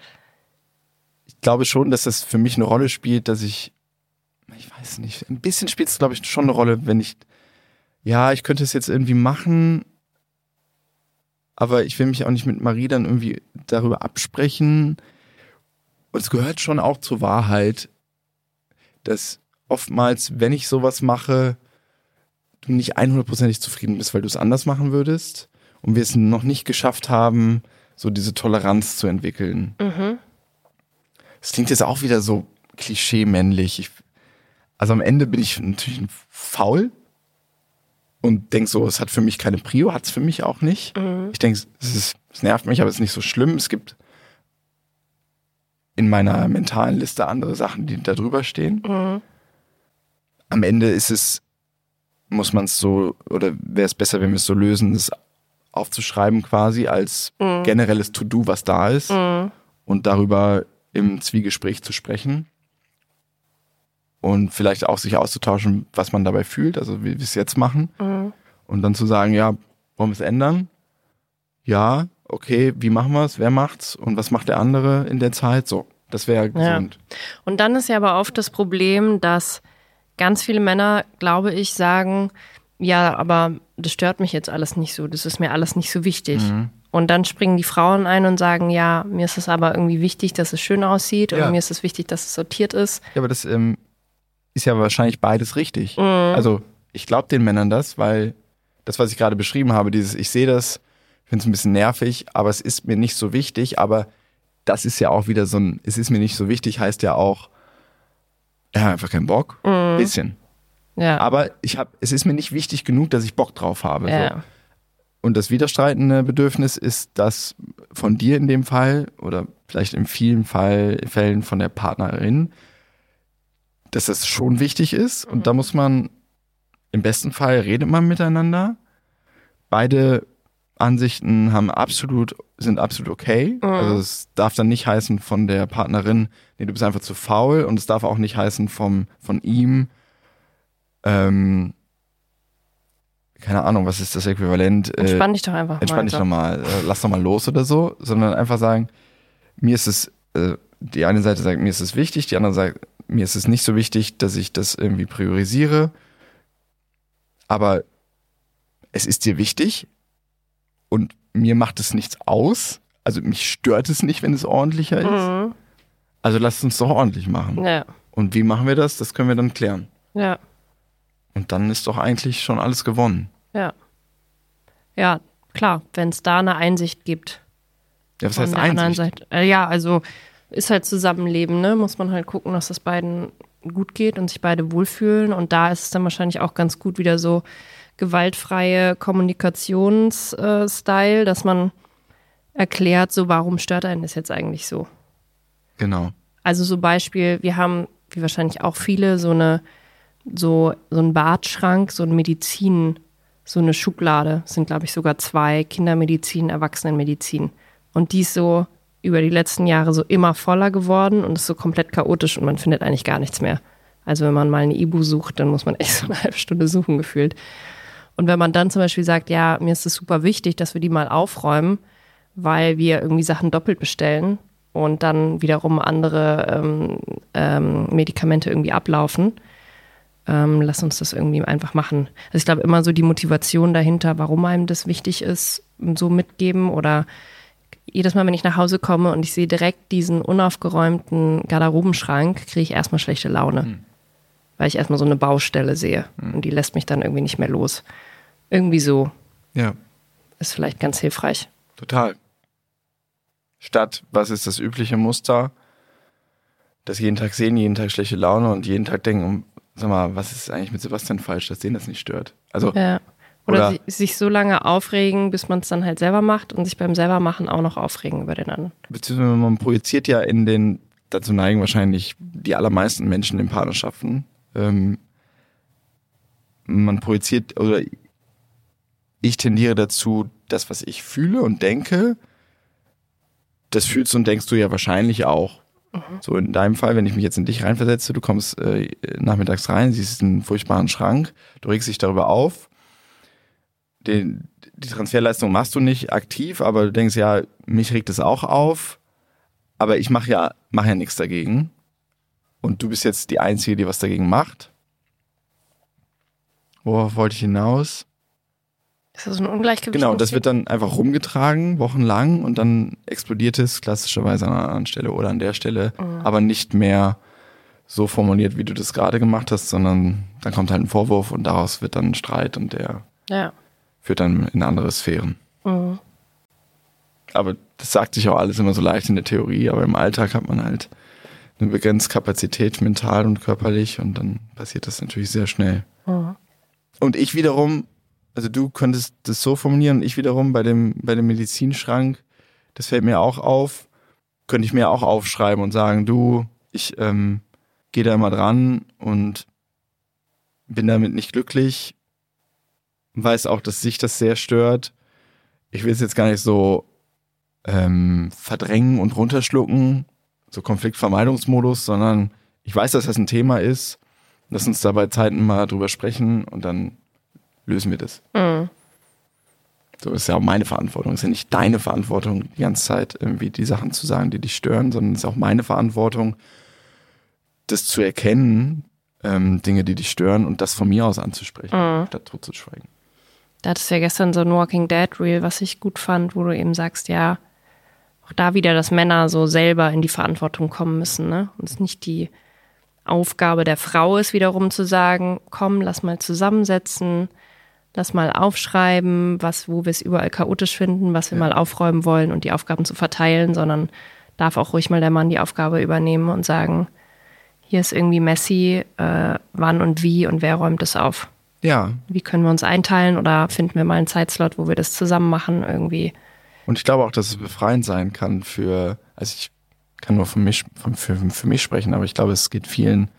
Ich glaube schon, dass das für mich eine Rolle spielt, dass ich, ich weiß nicht, ein bisschen spielt es, glaube ich, schon eine Rolle, wenn ich, ja, ich könnte es jetzt irgendwie machen, aber ich will mich auch nicht mit Marie dann irgendwie darüber absprechen. Und es gehört schon auch zur Wahrheit, dass oftmals, wenn ich sowas mache, du nicht 100%ig zufrieden bist, weil du es anders machen würdest und wir es noch nicht geschafft haben, so diese Toleranz zu entwickeln.
Mhm.
Das klingt jetzt auch wieder so klischee-männlich. Ich, also am Ende bin ich natürlich faul und denke so, es hat für mich keine Prio, hat es für mich auch nicht.
Mhm.
Ich denke, es, es nervt mich, aber es ist nicht so schlimm. Es gibt in meiner mentalen Liste andere Sachen, die da drüber stehen.
Mhm.
Am Ende ist es, muss man es so, oder wäre es besser, wenn wir es so lösen, es aufzuschreiben quasi als
Mhm.
generelles To-Do, was da ist
Mhm.
und darüber im Zwiegespräch zu sprechen und vielleicht auch sich auszutauschen, was man dabei fühlt, also wie wir es jetzt machen
Mhm.
und dann zu sagen, ja, wollen wir es ändern? Ja, okay, wie machen wir es? Wer macht's? Und was macht der andere in der Zeit? So, das wäre gesund.
Und dann ist ja aber oft das Problem, dass ganz viele Männer, glaube ich, sagen, ja, aber das stört mich jetzt alles nicht so, das ist mir alles nicht so wichtig.
Mhm.
Und dann springen die Frauen ein und sagen, ja, mir ist es aber irgendwie wichtig, dass es schön aussieht
Ja.
und mir ist es wichtig, dass es sortiert ist.
Ja, aber das ähm, ist ja wahrscheinlich beides richtig.
Mhm.
Also ich glaube den Männern das, weil das, was ich gerade beschrieben habe, dieses, ich sehe das, finde es ein bisschen nervig, aber es ist mir nicht so wichtig, aber das ist ja auch wieder so ein, es ist mir nicht so wichtig, heißt ja auch, ja, einfach keinen Bock.
Mhm.
Bisschen.
Ja.
Aber ich habe, es ist mir nicht wichtig genug, dass ich Bock drauf habe. So.
ja.
Und das widerstreitende Bedürfnis ist das von dir in dem Fall oder vielleicht in vielen Fall, Fällen von der Partnerin, dass das schon wichtig ist. Und da muss man, im besten Fall redet man miteinander. Beide Ansichten haben absolut, sind absolut okay. Also es darf dann nicht heißen von der Partnerin, nee, du bist einfach zu faul. Und es darf auch nicht heißen vom, von ihm, ähm, keine Ahnung, was ist das Äquivalent? Äh,
Entspann dich doch einfach
entspann
mal.
dich
so.
doch mal, äh, lass doch mal los oder so, sondern einfach sagen, mir ist es, äh, die eine Seite sagt, mir ist es wichtig, die andere sagt, mir ist es nicht so wichtig, dass ich das irgendwie priorisiere, aber es ist dir wichtig und mir macht es nichts aus, also mich stört es nicht, wenn es ordentlicher ist,
Mhm.
also lasst uns doch ordentlich machen.
Ja,
Und wie machen wir das? Das können wir dann klären.
ja,
Und dann ist doch eigentlich schon alles gewonnen.
ja. Ja, klar, wenn es da eine Einsicht gibt.
Ja, was heißt Einsicht?
Seite. Äh, ja, also ist halt Zusammenleben, ne? Muss man halt gucken, dass es beiden gut geht und sich beide wohlfühlen. Und da ist es dann wahrscheinlich auch ganz gut wieder so gewaltfreie Kommunikationsstil, dass man erklärt, so warum stört einen das jetzt eigentlich so.
Genau.
Also so Beispiel, wir haben, wie wahrscheinlich auch viele, so eine, so, so einen Badschrank, so ein Medizin, so eine Schublade, sind glaube ich sogar zwei, Kindermedizin, Erwachsenenmedizin. Und die ist so über die letzten Jahre so immer voller geworden und ist so komplett chaotisch und man findet eigentlich gar nichts mehr. Also wenn man mal eine Ibu sucht, dann muss man echt so eine halbe Stunde suchen gefühlt. Und wenn man dann zum Beispiel sagt, ja, mir ist es super wichtig, dass wir die mal aufräumen, weil wir irgendwie Sachen doppelt bestellen und dann wiederum andere ähm, ähm, Medikamente irgendwie ablaufen, ähm, lass uns das irgendwie einfach machen. Also ich glaube immer so die Motivation dahinter, warum einem das wichtig ist, so mitgeben oder jedes Mal, wenn ich nach Hause komme und ich sehe direkt diesen unaufgeräumten Garderobenschrank, kriege ich erstmal schlechte Laune. Weil ich erstmal so eine Baustelle sehe und die lässt mich dann irgendwie nicht mehr los. Irgendwie so
Ja.
ist vielleicht ganz hilfreich.
Total. Statt, was ist das übliche Muster? Das jeden Tag sehen, jeden Tag schlechte Laune und jeden Tag denken, um, sag mal, was ist eigentlich mit Sebastian falsch, dass den das nicht stört? Also,
Ja. Oder,
Oder-
si- sich so lange aufregen, bis man es dann halt selber macht und sich beim selbermachen auch noch aufregen über den anderen.
beziehungsweise man projiziert ja in den, dazu neigen wahrscheinlich die allermeisten Menschen in Partnerschaften, ähm, man projiziert, oder ich tendiere dazu, das, was ich fühle und denke, das fühlst und denkst du ja wahrscheinlich auch. So in deinem Fall, wenn ich mich jetzt in dich reinversetze, du kommst äh, nachmittags rein, siehst einen furchtbaren Schrank, du regst dich darüber auf. den, die Transferleistung machst du nicht aktiv, aber du denkst ja, mich regt es auch auf, aber ich mache ja, mach ja nichts dagegen. Und du bist jetzt die Einzige, die was dagegen macht. Worauf wollte ich hinaus?
Ist das ein Ungleichgewicht?
Genau, das wird dann einfach rumgetragen, wochenlang, und dann explodiert es klassischerweise an einer anderen Stelle oder an der Stelle, aber nicht mehr so formuliert, wie du das gerade gemacht hast, sondern dann kommt halt ein Vorwurf und daraus wird dann ein Streit und der
Ja.
führt dann in andere Sphären.
Mhm.
Aber das sagt sich auch alles immer so leicht in der Theorie, aber im Alltag hat man halt eine begrenzte Kapazität mental und körperlich und dann passiert das natürlich sehr schnell.
Mhm.
Und ich wiederum, also du könntest das so formulieren, ich wiederum bei dem, bei dem Medizinschrank, das fällt mir auch auf, könnte ich mir auch aufschreiben und sagen, du, ich ähm, gehe da immer dran und bin damit nicht glücklich, weiß auch, dass sich das sehr stört. Ich will es jetzt gar nicht so ähm, verdrängen und runterschlucken, so Konfliktvermeidungsmodus, sondern ich weiß, dass das ein Thema ist. Lass uns da bei Zeiten mal drüber sprechen und dann lösen wir das.
Mhm.
So ist ja auch meine Verantwortung. Es ist ja nicht deine Verantwortung, die ganze Zeit irgendwie die Sachen zu sagen, die dich stören, sondern es ist auch meine Verantwortung, das zu erkennen, ähm, Dinge, die dich stören und das von mir aus anzusprechen,
Mhm.
statt schweigen.
Da hattest du ja gestern so ein Walking Dead Reel, was ich gut fand, wo du eben sagst, ja, auch da wieder, dass Männer so selber in die Verantwortung kommen müssen, ne? Und es nicht die Aufgabe der Frau ist, wiederum zu sagen, komm, lass mal zusammensetzen, lass mal aufschreiben, was, wo wir es überall chaotisch finden, was wir mal aufräumen wollen und die Aufgaben zu verteilen, sondern darf auch ruhig mal der Mann die Aufgabe übernehmen und sagen, hier ist irgendwie messy, äh, wann und wie und wer räumt es auf
Ja,
wie können wir uns einteilen oder finden wir mal einen Zeitslot, wo wir das zusammen machen irgendwie.
Und ich glaube auch, dass es befreiend sein kann für, also ich kann nur für mich, für, für mich sprechen, aber ich glaube, es geht vielen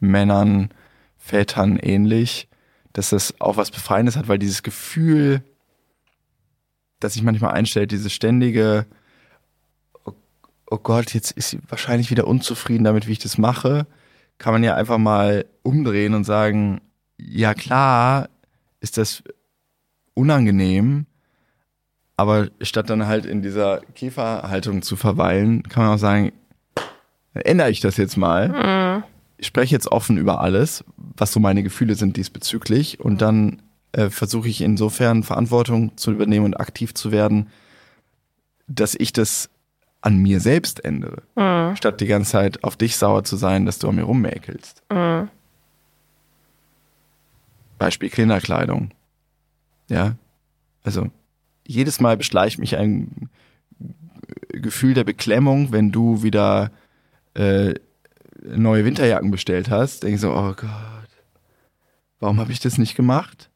Männern, Vätern ähnlich, dass das auch was Befreiendes hat, weil dieses Gefühl, das sich manchmal einstellt, diese ständige, oh, oh Gott, jetzt ist sie wahrscheinlich wieder unzufrieden damit, wie ich das mache, kann man ja einfach mal umdrehen und sagen, ja klar, ist das unangenehm, aber statt dann halt in dieser Käferhaltung zu verweilen, kann man auch sagen, ändere ich das jetzt mal. Ich spreche jetzt offen über alles, was so meine Gefühle sind diesbezüglich und dann äh, versuche ich insofern Verantwortung zu übernehmen und aktiv zu werden, dass ich das an mir selbst ändere, statt die ganze Zeit auf dich sauer zu sein, dass du an mir rummäkelst. Beispiel Kinderkleidung. Ja, also jedes Mal beschleicht mich ein Gefühl der Beklemmung, wenn du wieder äh, neue Winterjacken bestellt hast. Denke ich so, oh Gott, warum habe ich das nicht gemacht?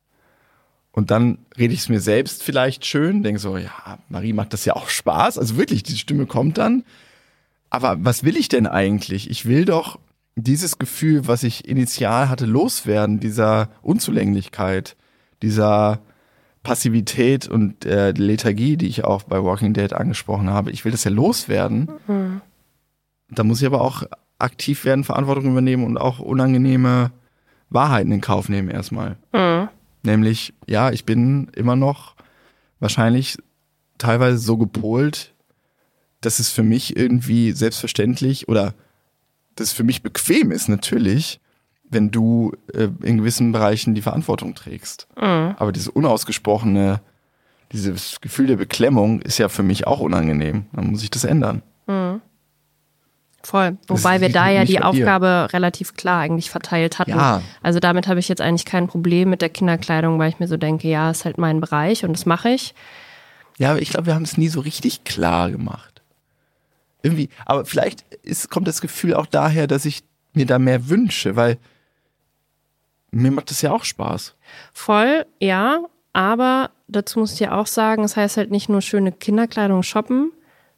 Und dann rede ich es mir selbst vielleicht schön, denke so, ja, Marie macht das ja auch Spaß. Also wirklich, die Stimme kommt dann. Aber was will ich denn eigentlich? Ich will doch dieses Gefühl, was ich initial hatte, loswerden, dieser Unzulänglichkeit, dieser Passivität und äh, Lethargie, die ich auch bei Walking Dead angesprochen habe. Ich will das ja loswerden. Da muss ich aber auch aktiv werden, Verantwortung übernehmen und auch unangenehme Wahrheiten in Kauf nehmen erstmal. Nämlich, ja, ich bin immer noch wahrscheinlich teilweise so gepolt, dass es für mich irgendwie selbstverständlich oder dass es für mich bequem ist, natürlich, wenn du äh, in gewissen Bereichen die Verantwortung trägst. Aber dieses unausgesprochene, dieses Gefühl der Beklemmung ist ja für mich auch unangenehm. Dann muss ich das ändern.
Voll.
Das
Wobei wir da ja die
bei dir.
Aufgabe relativ klar eigentlich verteilt hatten.
Ja.
Also damit habe ich jetzt eigentlich kein Problem mit der Kinderkleidung, weil ich mir so denke, ja, ist halt mein Bereich und das mache ich.
Ja, aber ich glaube, wir haben es nie so richtig klar gemacht. Irgendwie, aber vielleicht ist, kommt das Gefühl auch daher, dass ich mir da mehr wünsche, weil mir macht das ja auch Spaß.
Voll, ja, aber dazu muss ich ja auch sagen, es heißt halt nicht nur schöne Kinderkleidung shoppen,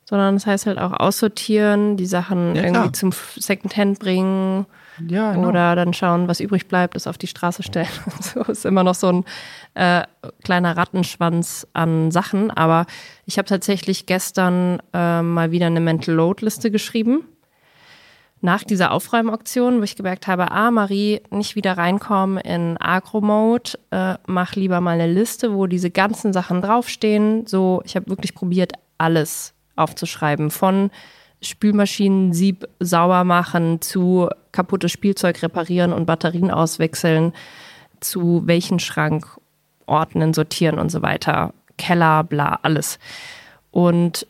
sondern es heißt halt auch aussortieren, die Sachen
Ja,
irgendwie
klar.
zum Secondhand bringen
Ja, genau.
oder dann schauen, was übrig bleibt, das auf die Straße stellen. [laughs] So ist immer noch so ein äh, kleiner Rattenschwanz an Sachen. Aber ich habe tatsächlich gestern äh, mal wieder eine Mental Load Liste geschrieben. Nach dieser Aufräumauktion, wo ich gemerkt habe, ah, Marie, nicht wieder reinkommen in Agro-Mode, äh, mach lieber mal eine Liste, wo diese ganzen Sachen draufstehen. So, ich habe wirklich probiert, alles aufzuschreiben. Von Spülmaschinen-Sieb sauber machen zu kaputtes Spielzeug reparieren und Batterien auswechseln, zu welchen Schrank ordnen, sortieren und so weiter. Keller, bla, alles. Und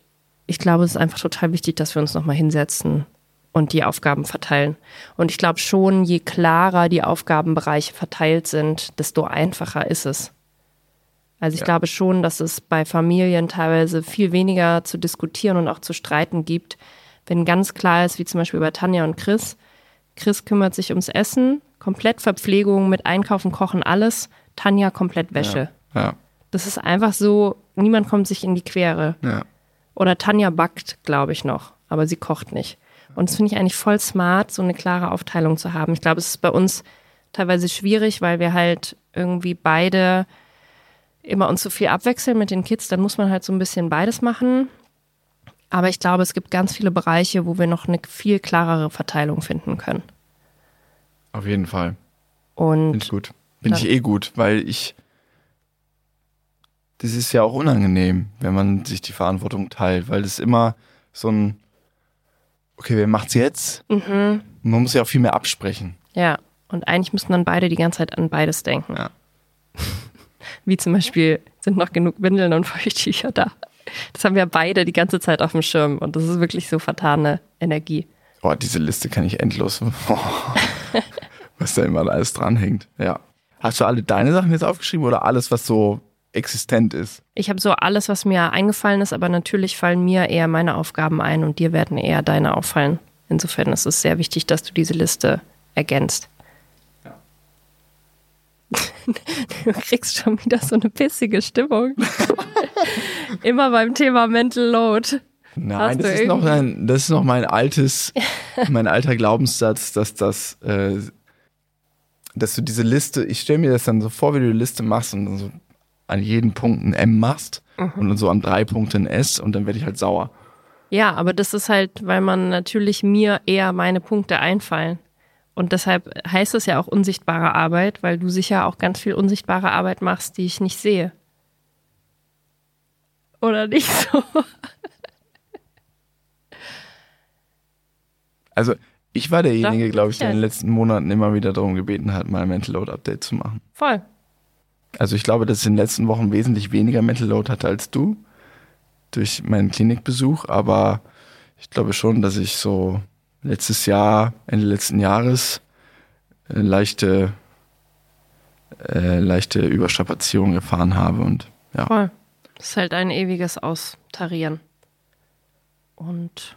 ich glaube, es ist einfach total wichtig, dass wir uns nochmal hinsetzen und die Aufgaben verteilen. Und ich glaube schon, je klarer die Aufgabenbereiche verteilt sind, desto einfacher ist es. Also ich ja. glaube schon, dass es bei Familien teilweise viel weniger zu diskutieren und auch zu streiten gibt, wenn ganz klar ist, wie zum Beispiel bei Tanja und Chris. Chris kümmert sich ums Essen, komplett Verpflegung mit Einkaufen, Kochen, alles. Tanja komplett Wäsche.
Ja. ja.
Das ist einfach so, niemand kommt sich in die Quere.
Ja.
Oder Tanja backt, glaube ich noch, aber sie kocht nicht. Und das finde ich eigentlich voll smart, so eine klare Aufteilung zu haben. Ich glaube, es ist bei uns teilweise schwierig, weil wir halt irgendwie beide immer uns so viel abwechseln mit den Kids. Dann muss man halt so ein bisschen beides machen. Aber ich glaube, es gibt ganz viele Bereiche, wo wir noch eine viel klarere Verteilung finden können.
Auf jeden Fall.
Und
Finde ich gut. Finde ich eh gut, weil ich. Das ist ja auch unangenehm, wenn man sich die Verantwortung teilt, weil das immer so ein okay, wer macht's jetzt?
Mhm.
Man muss ja auch viel mehr absprechen.
Ja, und eigentlich müssen dann beide die ganze Zeit an beides denken.
Ja. [laughs]
Wie zum Beispiel, sind noch genug Windeln und [laughs] Feuchttücher da? Das haben wir beide die ganze Zeit auf dem Schirm und das ist wirklich so vertane Energie.
Boah, diese Liste kann ich endlos. [laughs] was da immer alles dranhängt. Ja. Hast du alle deine Sachen jetzt aufgeschrieben oder alles, was so existent ist.
Ich habe so alles, was mir eingefallen ist, aber natürlich fallen mir eher meine Aufgaben ein und dir werden eher deine auffallen. Insofern ist es sehr wichtig, dass du diese Liste ergänzt. Ja. [laughs] Du kriegst schon wieder so eine pissige Stimmung. [laughs] Immer beim Thema Mental Load.
Nein, das ist, noch ein, das ist noch mein altes, [laughs] mein alter Glaubenssatz, dass das, äh, dass du diese Liste, ich stelle mir das dann so vor, wie du die Liste machst und dann so an jedem Punkt ein M machst mhm. und dann so an drei Punkten ein S und dann werde ich halt sauer.
Ja, aber das ist halt, weil man natürlich mir eher meine Punkte einfallen. Und deshalb heißt es ja auch unsichtbare Arbeit, weil du sicher auch ganz viel unsichtbare Arbeit machst, die ich nicht sehe. Oder nicht so? [laughs]
Also, ich war derjenige, glaube ich, der in den letzten Monaten immer wieder darum gebeten hat, mal ein Mental Load Update zu machen.
Voll.
Also ich glaube, dass ich in den letzten Wochen wesentlich weniger Mental Load hatte als du durch meinen Klinikbesuch, aber ich glaube schon, dass ich so letztes Jahr, Ende letzten Jahres, äh, leichte, äh, leichte Überstrapazierung erfahren habe und ja.
Voll. Das ist halt ein ewiges Austarieren. Und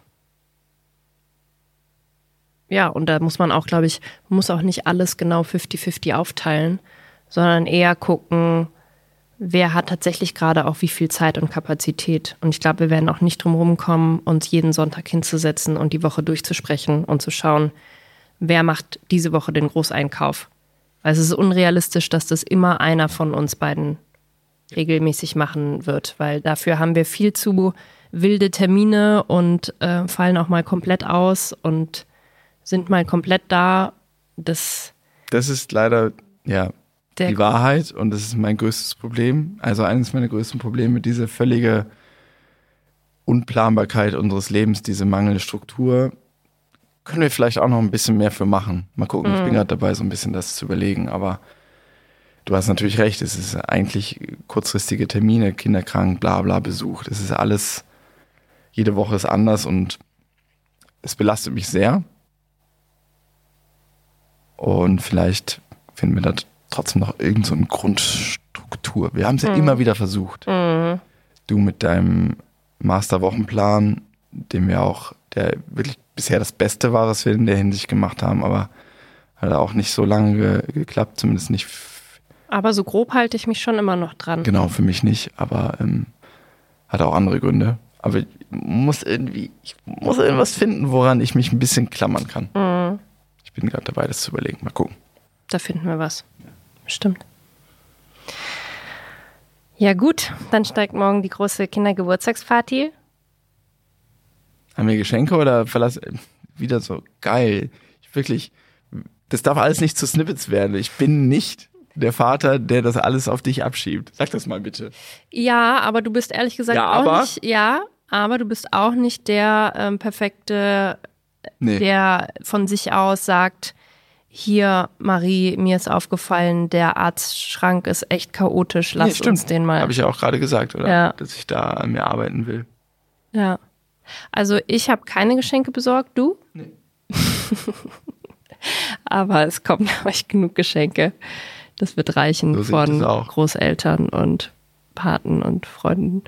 ja, und da muss man auch, glaube ich, muss auch nicht alles genau 50-50 aufteilen, sondern eher gucken, wer hat tatsächlich gerade auch wie viel Zeit und Kapazität. Und ich glaube, wir werden auch nicht drum rumkommen, uns jeden Sonntag hinzusetzen und die Woche durchzusprechen und zu schauen, wer macht diese Woche den Großeinkauf. Weil es ist unrealistisch, dass das immer einer von uns beiden regelmäßig machen wird, weil dafür haben wir viel zu wilde Termine und äh, fallen auch mal komplett aus und sind mal komplett da. Das,
das ist leider, ja, der die Wahrheit und das ist mein größtes Problem. Also eines meiner größten Probleme, diese völlige Unplanbarkeit unseres Lebens, diese mangelnde Struktur. Können wir vielleicht auch noch ein bisschen mehr für machen. Mal gucken, mhm. ich bin mhm. gerade dabei, so ein bisschen das zu überlegen, aber du hast natürlich recht, es ist eigentlich kurzfristige Termine, kinderkrank, bla bla besucht. Es ist alles, jede Woche ist anders und es belastet mich sehr. Und vielleicht finden wir das trotzdem noch irgendeine so Grundstruktur. Wir haben es ja mhm. immer wieder versucht.
Mhm.
Du mit deinem Masterwochenplan, dem wir auch, der wirklich bisher das Beste war, was wir in der Hinsicht gemacht haben, aber hat auch nicht so lange ge geklappt, zumindest nicht.
Aber so grob halte ich mich schon immer noch dran.
Genau, für mich nicht, aber ähm, hat auch andere Gründe. Aber ich muss irgendwie, ich muss irgendwas finden, woran ich mich ein bisschen klammern kann.
Mhm.
Ich bin gerade dabei, das zu überlegen. Mal gucken.
Da finden wir was. Stimmt. Ja, gut, dann steigt morgen die große Kindergeburtstagsparty.
Haben wir Geschenke oder verlassen? wieder so geil. Ich wirklich, das darf alles nicht zu Snippets werden. Ich bin nicht der Vater, der das alles auf dich abschiebt. Sag das mal bitte.
Ja, aber du bist ehrlich gesagt
Ja,
auch
aber?
nicht. Ja, aber du bist auch nicht der ähm, perfekte,
Nee.
der von sich aus sagt, hier, Marie, mir ist aufgefallen, der Arztschrank ist echt chaotisch, lass
nee,
uns den mal.
Habe ich ja auch gerade gesagt, oder?
Ja.
Dass ich da an mir arbeiten will.
Ja. Also ich habe keine Geschenke besorgt, du?
Nee. [laughs]
Aber es kommen, [laughs] ich, genug Geschenke. Das wird reichen
So
von. Großeltern und Paten und Freunden.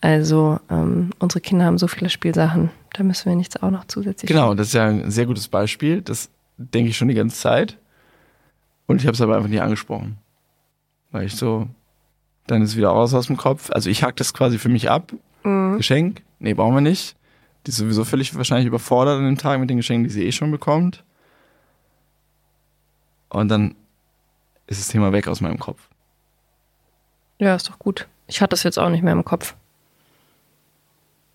Also ähm, unsere Kinder haben so viele Spielsachen, da müssen wir nichts auch noch zusätzlich.
Genau, das ist ja ein sehr gutes Beispiel. Das denke ich schon die ganze Zeit. Und ich habe es aber einfach nie angesprochen. Weil ich so, dann ist es wieder raus aus dem Kopf. Also ich hack das quasi für mich ab. Geschenk? Nee, brauchen wir nicht. Die ist sowieso völlig wahrscheinlich überfordert an dem Tag mit den Geschenken, die sie eh schon bekommt. Und dann ist das Thema weg aus meinem Kopf.
Ja, ist doch gut. Ich hatte das jetzt auch nicht mehr im Kopf.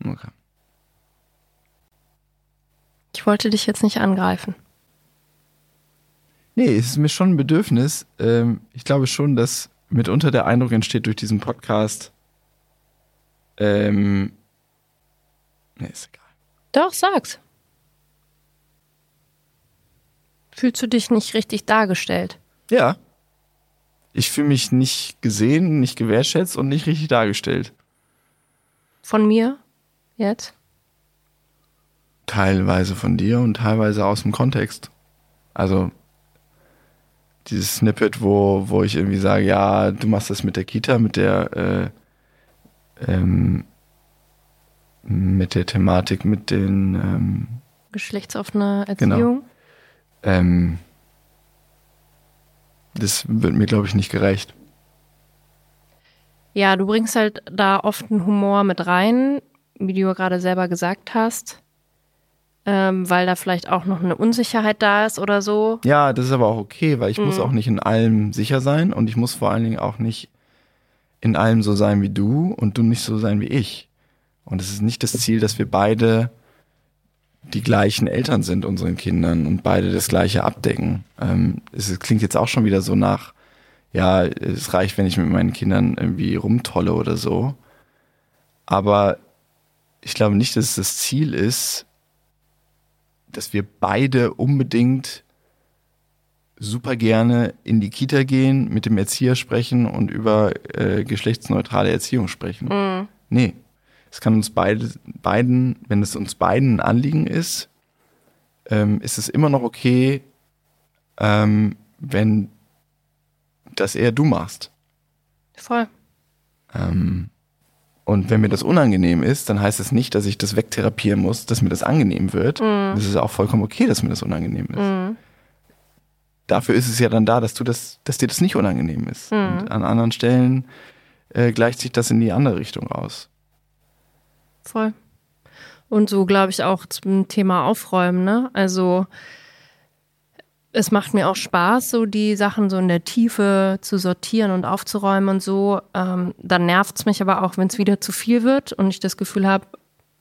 Okay.
Ich wollte dich jetzt nicht angreifen.
Nee, es ist mir schon ein Bedürfnis. Ähm, ich glaube schon, dass mitunter der Eindruck entsteht durch diesen Podcast. Ähm, nee, ist egal.
Doch, sag's. Fühlst du dich nicht richtig dargestellt?
Ja. Ich fühle mich nicht gesehen, nicht gewertschätzt und nicht richtig dargestellt.
Von mir? Jetzt?
Teilweise von dir und teilweise aus dem Kontext. Also dieses Snippet, wo, wo ich irgendwie sage, ja, du machst das mit der Kita, mit der äh, ähm, mit der Thematik, mit den ähm,
Geschlechtsoffene
Genau.
Erziehung?
ähm, das wird mir, glaube ich, nicht gerecht.
Ja, du bringst halt da oft einen Humor mit rein, wie du ja gerade selber gesagt hast, ähm, weil da vielleicht auch noch eine Unsicherheit da ist oder so.
Ja, das ist aber auch okay, weil ich muss auch nicht in allem sicher sein und ich muss vor allen Dingen auch nicht in allem so sein wie du und du nicht so sein wie ich. Und es ist nicht das Ziel, dass wir beide die gleichen Eltern sind unseren Kindern und beide das gleiche abdecken. Ähm, es klingt jetzt auch schon wieder so nach, ja, es reicht, wenn ich mit meinen Kindern irgendwie rumtolle oder so. Aber ich glaube nicht, dass es das Ziel ist, dass wir beide unbedingt super gerne in die Kita gehen, mit dem Erzieher sprechen und über äh, geschlechtsneutrale Erziehung sprechen. Nee. Es kann uns beide, beiden, wenn es uns beiden ein Anliegen ist, ähm, ist es immer noch okay, ähm, wenn das eher du machst.
Voll.
Ähm, und wenn mir das unangenehm ist, dann heißt es nicht, dass ich das wegtherapieren muss, dass mir das angenehm wird. Das ist auch vollkommen okay, dass mir das unangenehm ist. Dafür ist es ja dann da, dass du das, dass dir das nicht unangenehm ist. Und an anderen Stellen äh, gleicht sich das in die andere Richtung aus.
Voll. Und so glaube ich auch zum Thema Aufräumen, ne? Also es macht mir auch Spaß, so die Sachen so in der Tiefe zu sortieren und aufzuräumen und so. Ähm, dann nervt es mich aber auch, wenn es wieder zu viel wird und ich das Gefühl habe,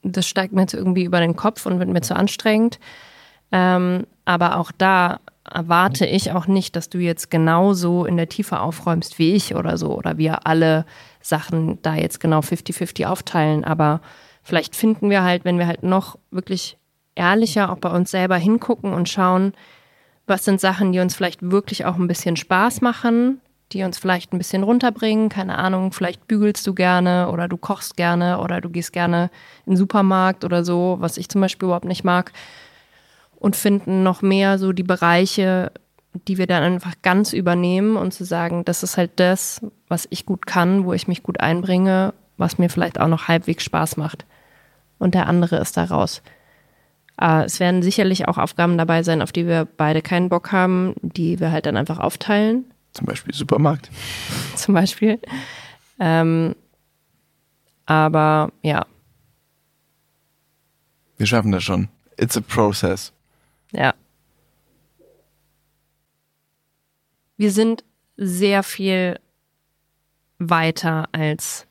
das steigt mir jetzt irgendwie über den Kopf und wird mir zu anstrengend. Ähm, aber auch da erwarte ich auch nicht, dass du jetzt genauso in der Tiefe aufräumst wie ich oder so. Oder wir alle Sachen da jetzt genau 50-50 aufteilen. Aber vielleicht finden wir halt, wenn wir halt noch wirklich ehrlicher auch bei uns selber hingucken und schauen, was sind Sachen, die uns vielleicht wirklich auch ein bisschen Spaß machen, die uns vielleicht ein bisschen runterbringen. Keine Ahnung, vielleicht bügelst du gerne oder du kochst gerne oder du gehst gerne in den Supermarkt oder so, was ich zum Beispiel überhaupt nicht mag. Und finden noch mehr so die Bereiche, die wir dann einfach ganz übernehmen und zu sagen, das ist halt das, was ich gut kann, wo ich mich gut einbringe, was mir vielleicht auch noch halbwegs Spaß macht. Und der andere ist da raus. Äh, es werden sicherlich auch Aufgaben dabei sein, auf die wir beide keinen Bock haben, die wir halt dann einfach aufteilen,
Zum Beispiel Supermarkt. [laughs]
zum Beispiel. Ähm, aber ja,
Wir schaffen das schon. It's a process.
ja. Wir sind sehr viel weiter als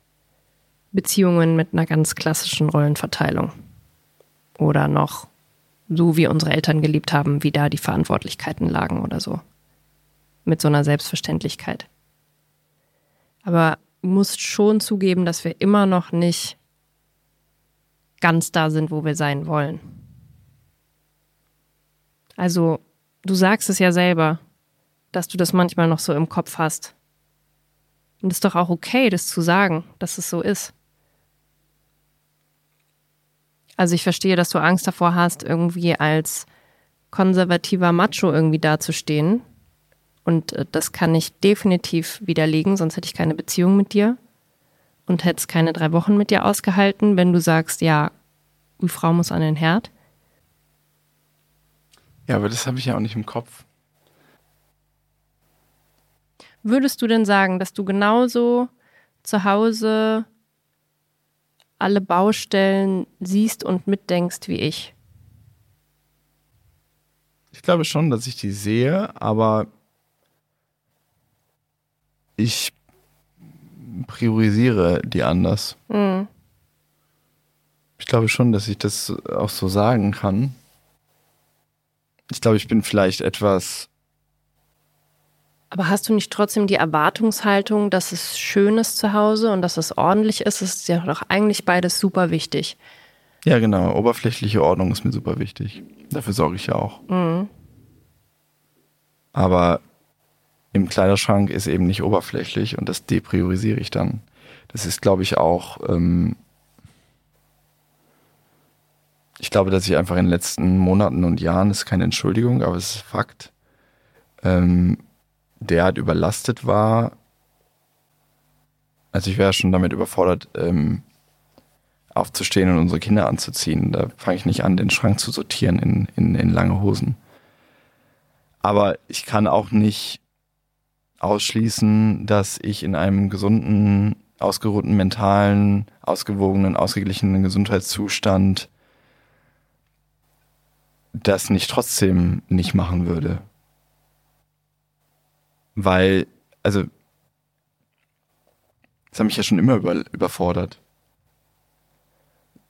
Beziehungen mit einer ganz klassischen Rollenverteilung. Oder noch so wie unsere Eltern gelebt haben, wie da die Verantwortlichkeiten lagen oder so. Mit so einer Selbstverständlichkeit. Aber du musst schon zugeben, dass wir immer noch nicht ganz da sind, wo wir sein wollen. Also, du sagst es ja selber, dass du das manchmal noch so im Kopf hast. Und es ist doch auch okay, das zu sagen, dass es so ist. Also ich verstehe, dass du Angst davor hast, irgendwie als konservativer Macho irgendwie dazustehen. Und äh, das kann ich definitiv widerlegen, sonst hätte ich keine Beziehung mit dir und hätte es keine drei Wochen mit dir ausgehalten, wenn du sagst, ja, die Frau muss an den Herd.
Ja, aber das habe ich ja auch nicht im Kopf.
Würdest du denn sagen, dass du genauso zu Hause alle Baustellen siehst und mitdenkst wie ich?
Ich glaube schon, dass ich die sehe, aber ich priorisiere die anders.
Mhm.
Ich glaube schon, dass ich das auch so sagen kann. Ich glaube, ich bin vielleicht etwas.
Aber hast du nicht trotzdem die Erwartungshaltung, dass es schön ist zu Hause und dass es ordentlich ist? Es ist ja doch eigentlich beides super wichtig.
Ja, genau. Oberflächliche Ordnung ist mir super wichtig. Dafür sorge ich ja auch.
Mhm.
Aber im Kleiderschrank ist eben nicht oberflächlich und das depriorisiere ich dann. Das ist, glaube ich, auch. Ähm, ich glaube, dass ich einfach in den letzten Monaten und Jahren, das ist keine Entschuldigung, aber es ist Fakt, ähm, derart überlastet war. Also ich wäre schon damit überfordert, ähm, aufzustehen und unsere Kinder anzuziehen. Da fange ich nicht an, den Schrank zu sortieren in, in, in lange Hosen. Aber ich kann auch nicht ausschließen, dass ich in einem gesunden, ausgeruhten mentalen, ausgewogenen, ausgeglichenen Gesundheitszustand das nicht trotzdem nicht machen würde. Weil, also, das hat mich ja schon immer über, überfordert.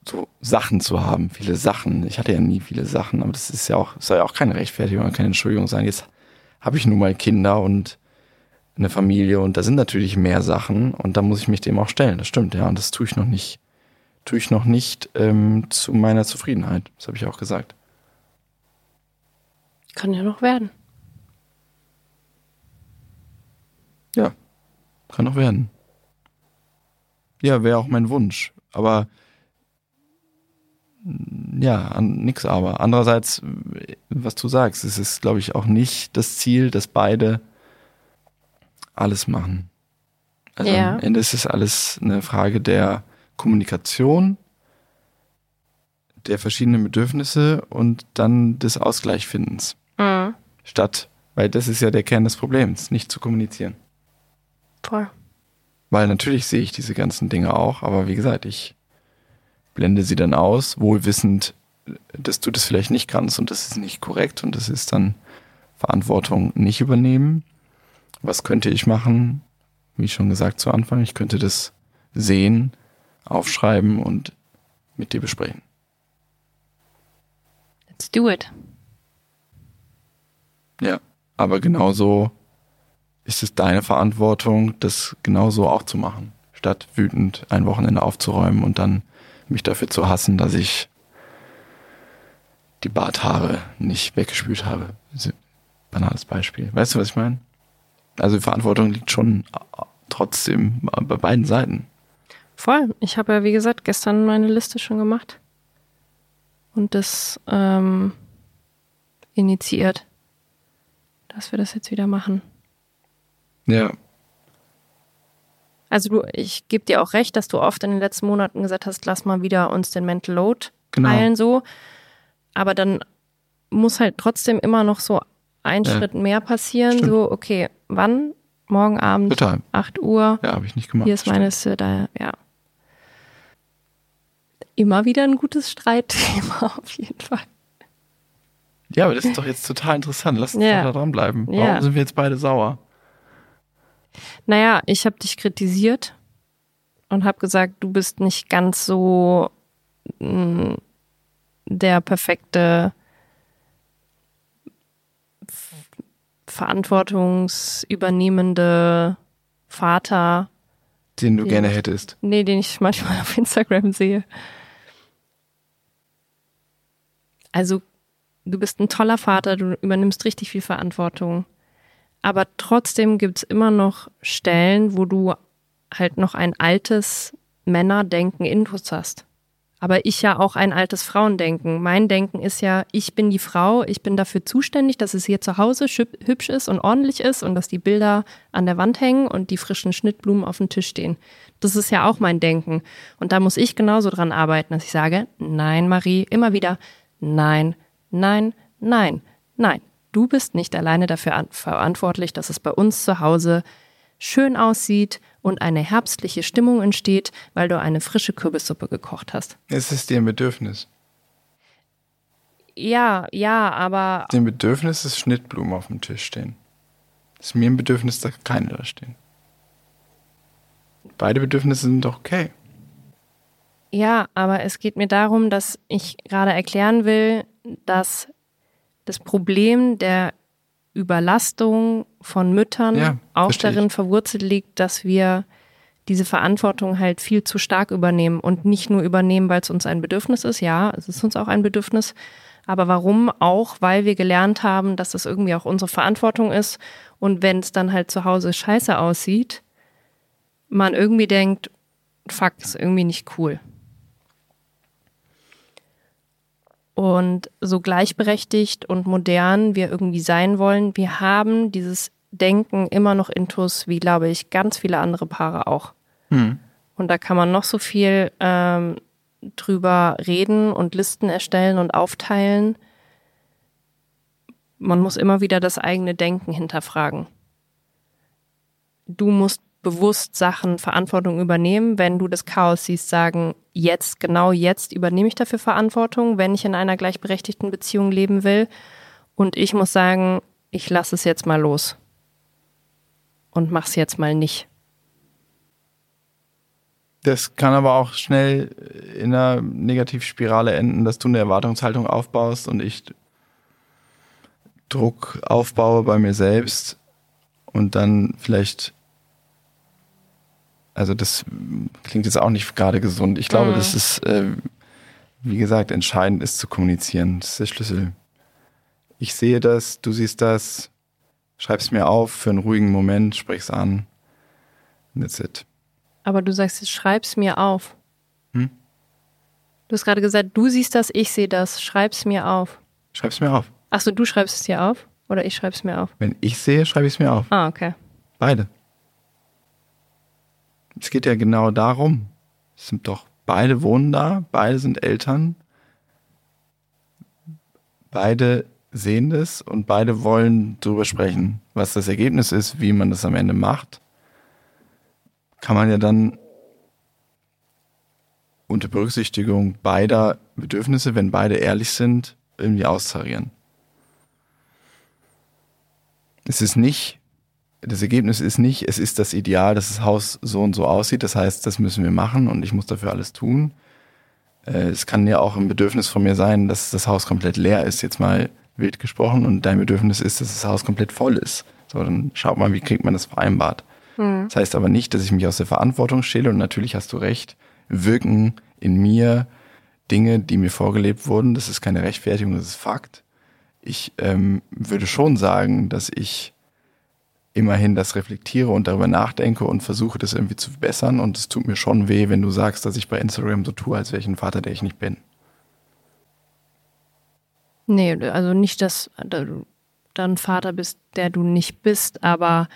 So Sachen zu haben, viele Sachen. Ich hatte ja nie viele Sachen, aber das ist ja auch, soll ja auch keine Rechtfertigung keine Entschuldigung sein. Jetzt habe ich nun mal Kinder und eine Familie und da sind natürlich mehr Sachen und da muss ich mich dem auch stellen. Das stimmt, ja. Und das tue ich noch nicht, tue ich noch nicht ähm, zu meiner Zufriedenheit. Das habe ich auch gesagt.
Kann ja noch werden.
Ja, kann noch werden. Ja, wäre auch mein Wunsch. Aber ja, an, nix aber. Andererseits, was du sagst, es ist, glaube ich, auch nicht das Ziel, dass beide alles machen. Also
Ja.
am Ende ist es alles eine Frage der Kommunikation, der verschiedenen Bedürfnisse und dann des Ausgleichfindens.
Mhm.
Statt, weil das ist ja der Kern des Problems, nicht zu kommunizieren.
Voll.
Weil natürlich sehe ich diese ganzen Dinge auch, aber wie gesagt, ich blende sie dann aus, wohl wissend, dass du das vielleicht nicht kannst und das ist nicht korrekt und das ist dann Verantwortung nicht übernehmen. Was könnte ich machen? Wie schon gesagt zu Anfang, ich könnte das sehen, aufschreiben und mit dir besprechen.
Let's do it.
Ja, aber genauso ist es deine Verantwortung, das genauso auch zu machen, statt wütend ein Wochenende aufzuräumen und dann mich dafür zu hassen, dass ich die Barthaare nicht weggespült habe. Banales Beispiel. Weißt du, was ich meine? Also die Verantwortung liegt schon trotzdem bei beiden Seiten.
Voll. Ich habe ja, wie gesagt, gestern meine Liste schon gemacht. Und das ähm, initiiert, dass wir das jetzt wieder machen.
Ja,
Also du, ich gebe dir auch recht, dass du oft in den letzten Monaten gesagt hast, lass mal wieder uns den Mental Load
Genau.
heilen so. Aber dann muss halt trotzdem immer noch so ein
Ja.
Schritt mehr passieren.
Stimmt.
So, okay, wann? Morgen Abend,
total.
8 Uhr.
Ja, habe ich nicht gemacht.
Hier ist meine Liste, da, ja. Immer wieder ein gutes Streitthema, [laughs] auf jeden Fall.
Ja, aber das ist doch jetzt total interessant. Lass uns
Ja.
doch da dranbleiben. Warum
Ja.
sind wir jetzt beide sauer?
Naja, ich habe dich kritisiert und habe gesagt, du bist nicht ganz so mh, der perfekte verantwortungsübernehmende Vater.
Den du
den
gerne
ich,
hättest.
Nee, den ich manchmal [laughs] auf Instagram sehe. Also, du bist ein toller Vater, du übernimmst richtig viel Verantwortung. Aber trotzdem gibt es immer noch Stellen, wo du halt noch ein altes Männerdenken intus hast. Aber ich ja auch ein altes Frauendenken. Mein Denken ist ja, ich bin die Frau, ich bin dafür zuständig, dass es hier zu Hause hübsch ist und ordentlich ist und dass die Bilder an der Wand hängen und die frischen Schnittblumen auf dem Tisch stehen. Das ist ja auch mein Denken. Und da muss ich genauso dran arbeiten, dass ich sage, nein, Marie, immer wieder, nein, nein, nein, nein. Du bist nicht alleine dafür an- verantwortlich, dass es bei uns zu Hause schön aussieht und eine herbstliche Stimmung entsteht, weil du eine frische Kürbissuppe gekocht hast.
Es ist dir ein Bedürfnis.
Ja, ja, aber
Dem Bedürfnis ist Schnittblumen auf dem Tisch stehen. Ist mir ein Bedürfnis, dass keine da stehen. Beide Bedürfnisse sind doch okay.
ja, aber es geht mir darum, dass ich gerade erklären will, dass das Problem der Überlastung von Müttern
Ja,
auch
ich.
darin verwurzelt liegt, dass wir diese Verantwortung halt viel zu stark übernehmen und nicht nur übernehmen, weil es uns ein Bedürfnis ist. Ja, es ist uns auch ein Bedürfnis. Aber warum? Auch, weil wir gelernt haben, dass das irgendwie auch unsere Verantwortung ist. Und wenn es dann halt zu Hause scheiße aussieht, man irgendwie denkt, fuck, ist irgendwie nicht cool. Und so gleichberechtigt und modern wir irgendwie sein wollen, wir haben dieses Denken immer noch intus, wie glaube ich, ganz viele andere Paare auch.
Hm.
Und da kann man noch so viel ähm, drüber reden und Listen erstellen und aufteilen. Man muss immer wieder das eigene Denken hinterfragen. Du musst bewusst Sachen, Verantwortung übernehmen. Wenn du das Chaos siehst, sagen, jetzt, genau jetzt übernehme ich dafür Verantwortung, wenn ich in einer gleichberechtigten Beziehung leben will. Und ich muss sagen, ich lasse es jetzt mal los. Und mach's jetzt mal nicht.
Das kann aber auch schnell in einer Negativspirale enden, dass du eine Erwartungshaltung aufbaust und ich Druck aufbaue bei mir selbst und dann vielleicht, also das klingt jetzt auch nicht gerade gesund. Ich glaube,
Mhm.
das ist, äh, wie gesagt, entscheidend ist zu kommunizieren. Das ist der Schlüssel. Ich sehe das, du siehst das, schreib's mir auf für einen ruhigen Moment, sprich's an. That's it.
Aber du sagst, jetzt schreib's mir auf.
Hm?
Du hast gerade gesagt, du siehst das, ich sehe das, schreib's mir auf.
Schreib's mir auf.
Achso, du schreibst es dir auf? Oder ich schreib's mir auf?
Wenn ich sehe, schreibe ich es mir auf.
Ah, okay.
Beide. Es geht ja genau darum. Es sind doch beide wohnen da, beide sind Eltern, beide sehen das und beide wollen drüber sprechen. Was das Ergebnis ist, wie man das am Ende macht, kann man ja dann unter Berücksichtigung beider Bedürfnisse, wenn beide ehrlich sind, irgendwie austarieren. Es ist nicht, das Ergebnis ist nicht, es ist das Ideal, dass das Haus so und so aussieht. Das heißt, das müssen wir machen und ich muss dafür alles tun. Äh, Es kann ja auch ein Bedürfnis von mir sein, dass das Haus komplett leer ist, jetzt mal wild gesprochen, und dein Bedürfnis ist, dass das Haus komplett voll ist. So, dann schaut mal, wie kriegt man das vereinbart. Das heißt aber nicht, dass ich mich aus der Verantwortung stehle und natürlich hast du recht, wirken in mir Dinge, die mir vorgelebt wurden. Das ist keine Rechtfertigung, das ist Fakt. Ich ähm, würde schon sagen, dass ich immerhin das reflektiere und darüber nachdenke und versuche, das irgendwie zu verbessern. Und es tut mir schon weh, wenn du sagst, dass ich bei Instagram so tue, als wäre ich ein Vater, der ich nicht bin.
Nee, also nicht, dass du dann Vater bist, der du nicht bist, aber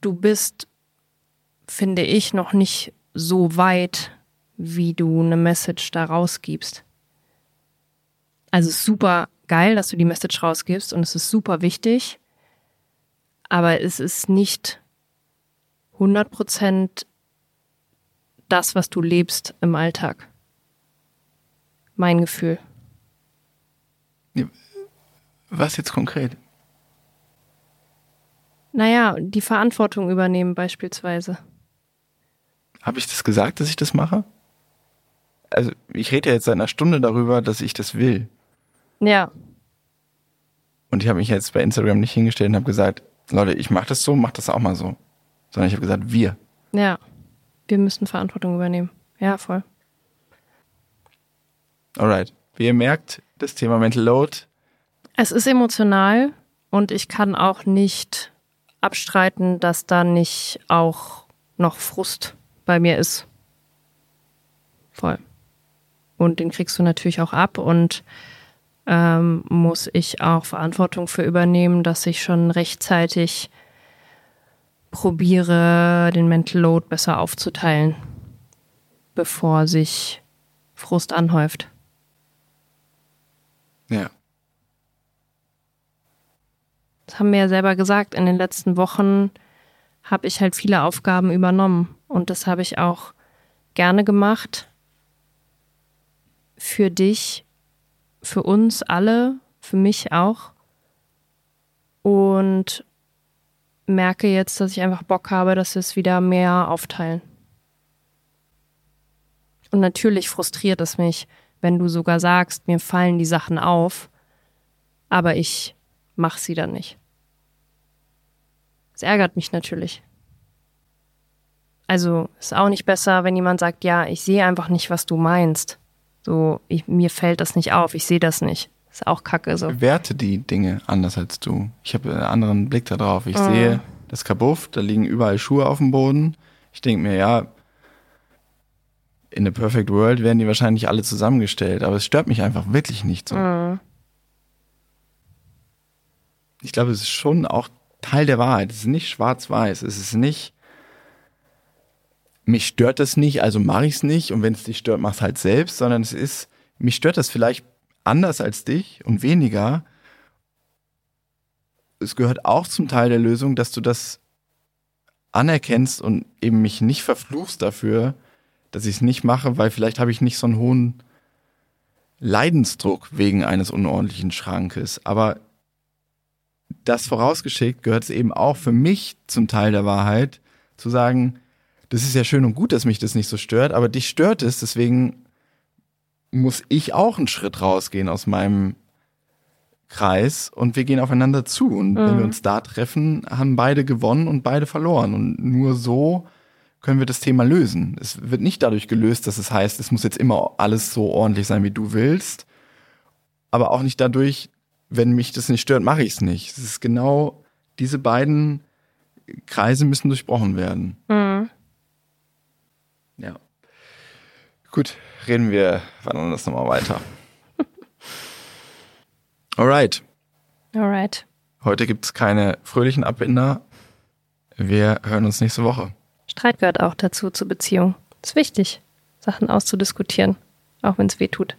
du bist, finde ich, noch nicht so weit, wie du eine Message da rausgibst. Also super geil, dass du die Message rausgibst und es ist super wichtig, aber es ist nicht 100% das, was du lebst im Alltag. Mein Gefühl.
Was jetzt konkret?
Naja, die Verantwortung übernehmen beispielsweise.
Habe ich das gesagt, dass ich das mache? Also, ich rede ja jetzt seit einer Stunde darüber, dass ich das will.
Ja.
Und ich habe mich jetzt bei Instagram nicht hingestellt und habe gesagt, Leute, ich mache das so, mach das auch mal so. Sondern ich habe gesagt, wir.
Ja, wir müssen Verantwortung übernehmen. Ja, voll.
Alright. Wie ihr merkt, das Thema Mental Load.
Es ist emotional und ich kann auch nicht abstreiten, dass da nicht auch noch Frust bei mir ist. Voll. Und den kriegst du natürlich auch ab und ähm, muss ich auch Verantwortung für übernehmen, dass ich schon rechtzeitig probiere, den Mental Load besser aufzuteilen, bevor sich Frust anhäuft.
Ja.
Das haben wir ja selber gesagt, in den letzten Wochen habe ich halt viele Aufgaben übernommen und das habe ich auch gerne gemacht für dich, für uns alle, für mich auch und merke jetzt, dass ich einfach Bock habe, dass wir es wieder mehr aufteilen. Und natürlich frustriert es mich, wenn du sogar sagst, mir fallen die Sachen auf, aber ich mache sie dann nicht. Es ärgert mich natürlich. Also ist auch nicht besser, wenn jemand sagt, ja, ich sehe einfach nicht, was du meinst. So, ich, mir fällt das nicht auf, ich sehe das nicht. Ist auch kacke so.
Ich werte die Dinge anders als du. Ich habe einen anderen Blick darauf. Ich mhm. sehe das Kabuff, da liegen überall Schuhe auf dem Boden. Ich denke mir, ja, in a perfect world werden die wahrscheinlich alle zusammengestellt, aber es stört mich einfach wirklich nicht so. Mhm. Ich glaube, es ist schon auch Teil der Wahrheit. Es ist nicht schwarz-weiß. Es ist nicht, mich stört das nicht, also mache ich es nicht. Und wenn es dich stört, mach es halt selbst, sondern es ist, mich stört das vielleicht anders als dich und weniger. Es gehört auch zum Teil der Lösung, dass du das anerkennst und eben mich nicht verfluchst dafür, dass ich es nicht mache, weil vielleicht habe ich nicht so einen hohen Leidensdruck wegen eines unordentlichen Schrankes. Aber das vorausgeschickt gehört es eben auch für mich zum Teil der Wahrheit, zu sagen, das ist ja schön und gut, dass mich das nicht so stört, aber dich stört es, deswegen muss ich auch einen Schritt rausgehen aus meinem Kreis und wir gehen aufeinander zu. Und mhm. wenn wir mhm. uns da treffen, haben beide gewonnen und beide verloren. Und nur so können wir das Thema lösen. Es wird nicht dadurch gelöst, dass es heißt, es muss jetzt immer alles so ordentlich sein, wie du willst. Aber auch nicht dadurch, wenn mich das nicht stört, mache ich es nicht. Es ist genau, diese beiden Kreise müssen durchbrochen werden. Mhm. Ja. Gut, reden wir wann das nochmal weiter. [laughs] Alright.
Alright.
Heute gibt es keine fröhlichen Abbinder. Wir hören uns nächste Woche.
Streit gehört auch dazu zur Beziehung. Ist wichtig, Sachen auszudiskutieren, auch wenn es weh tut.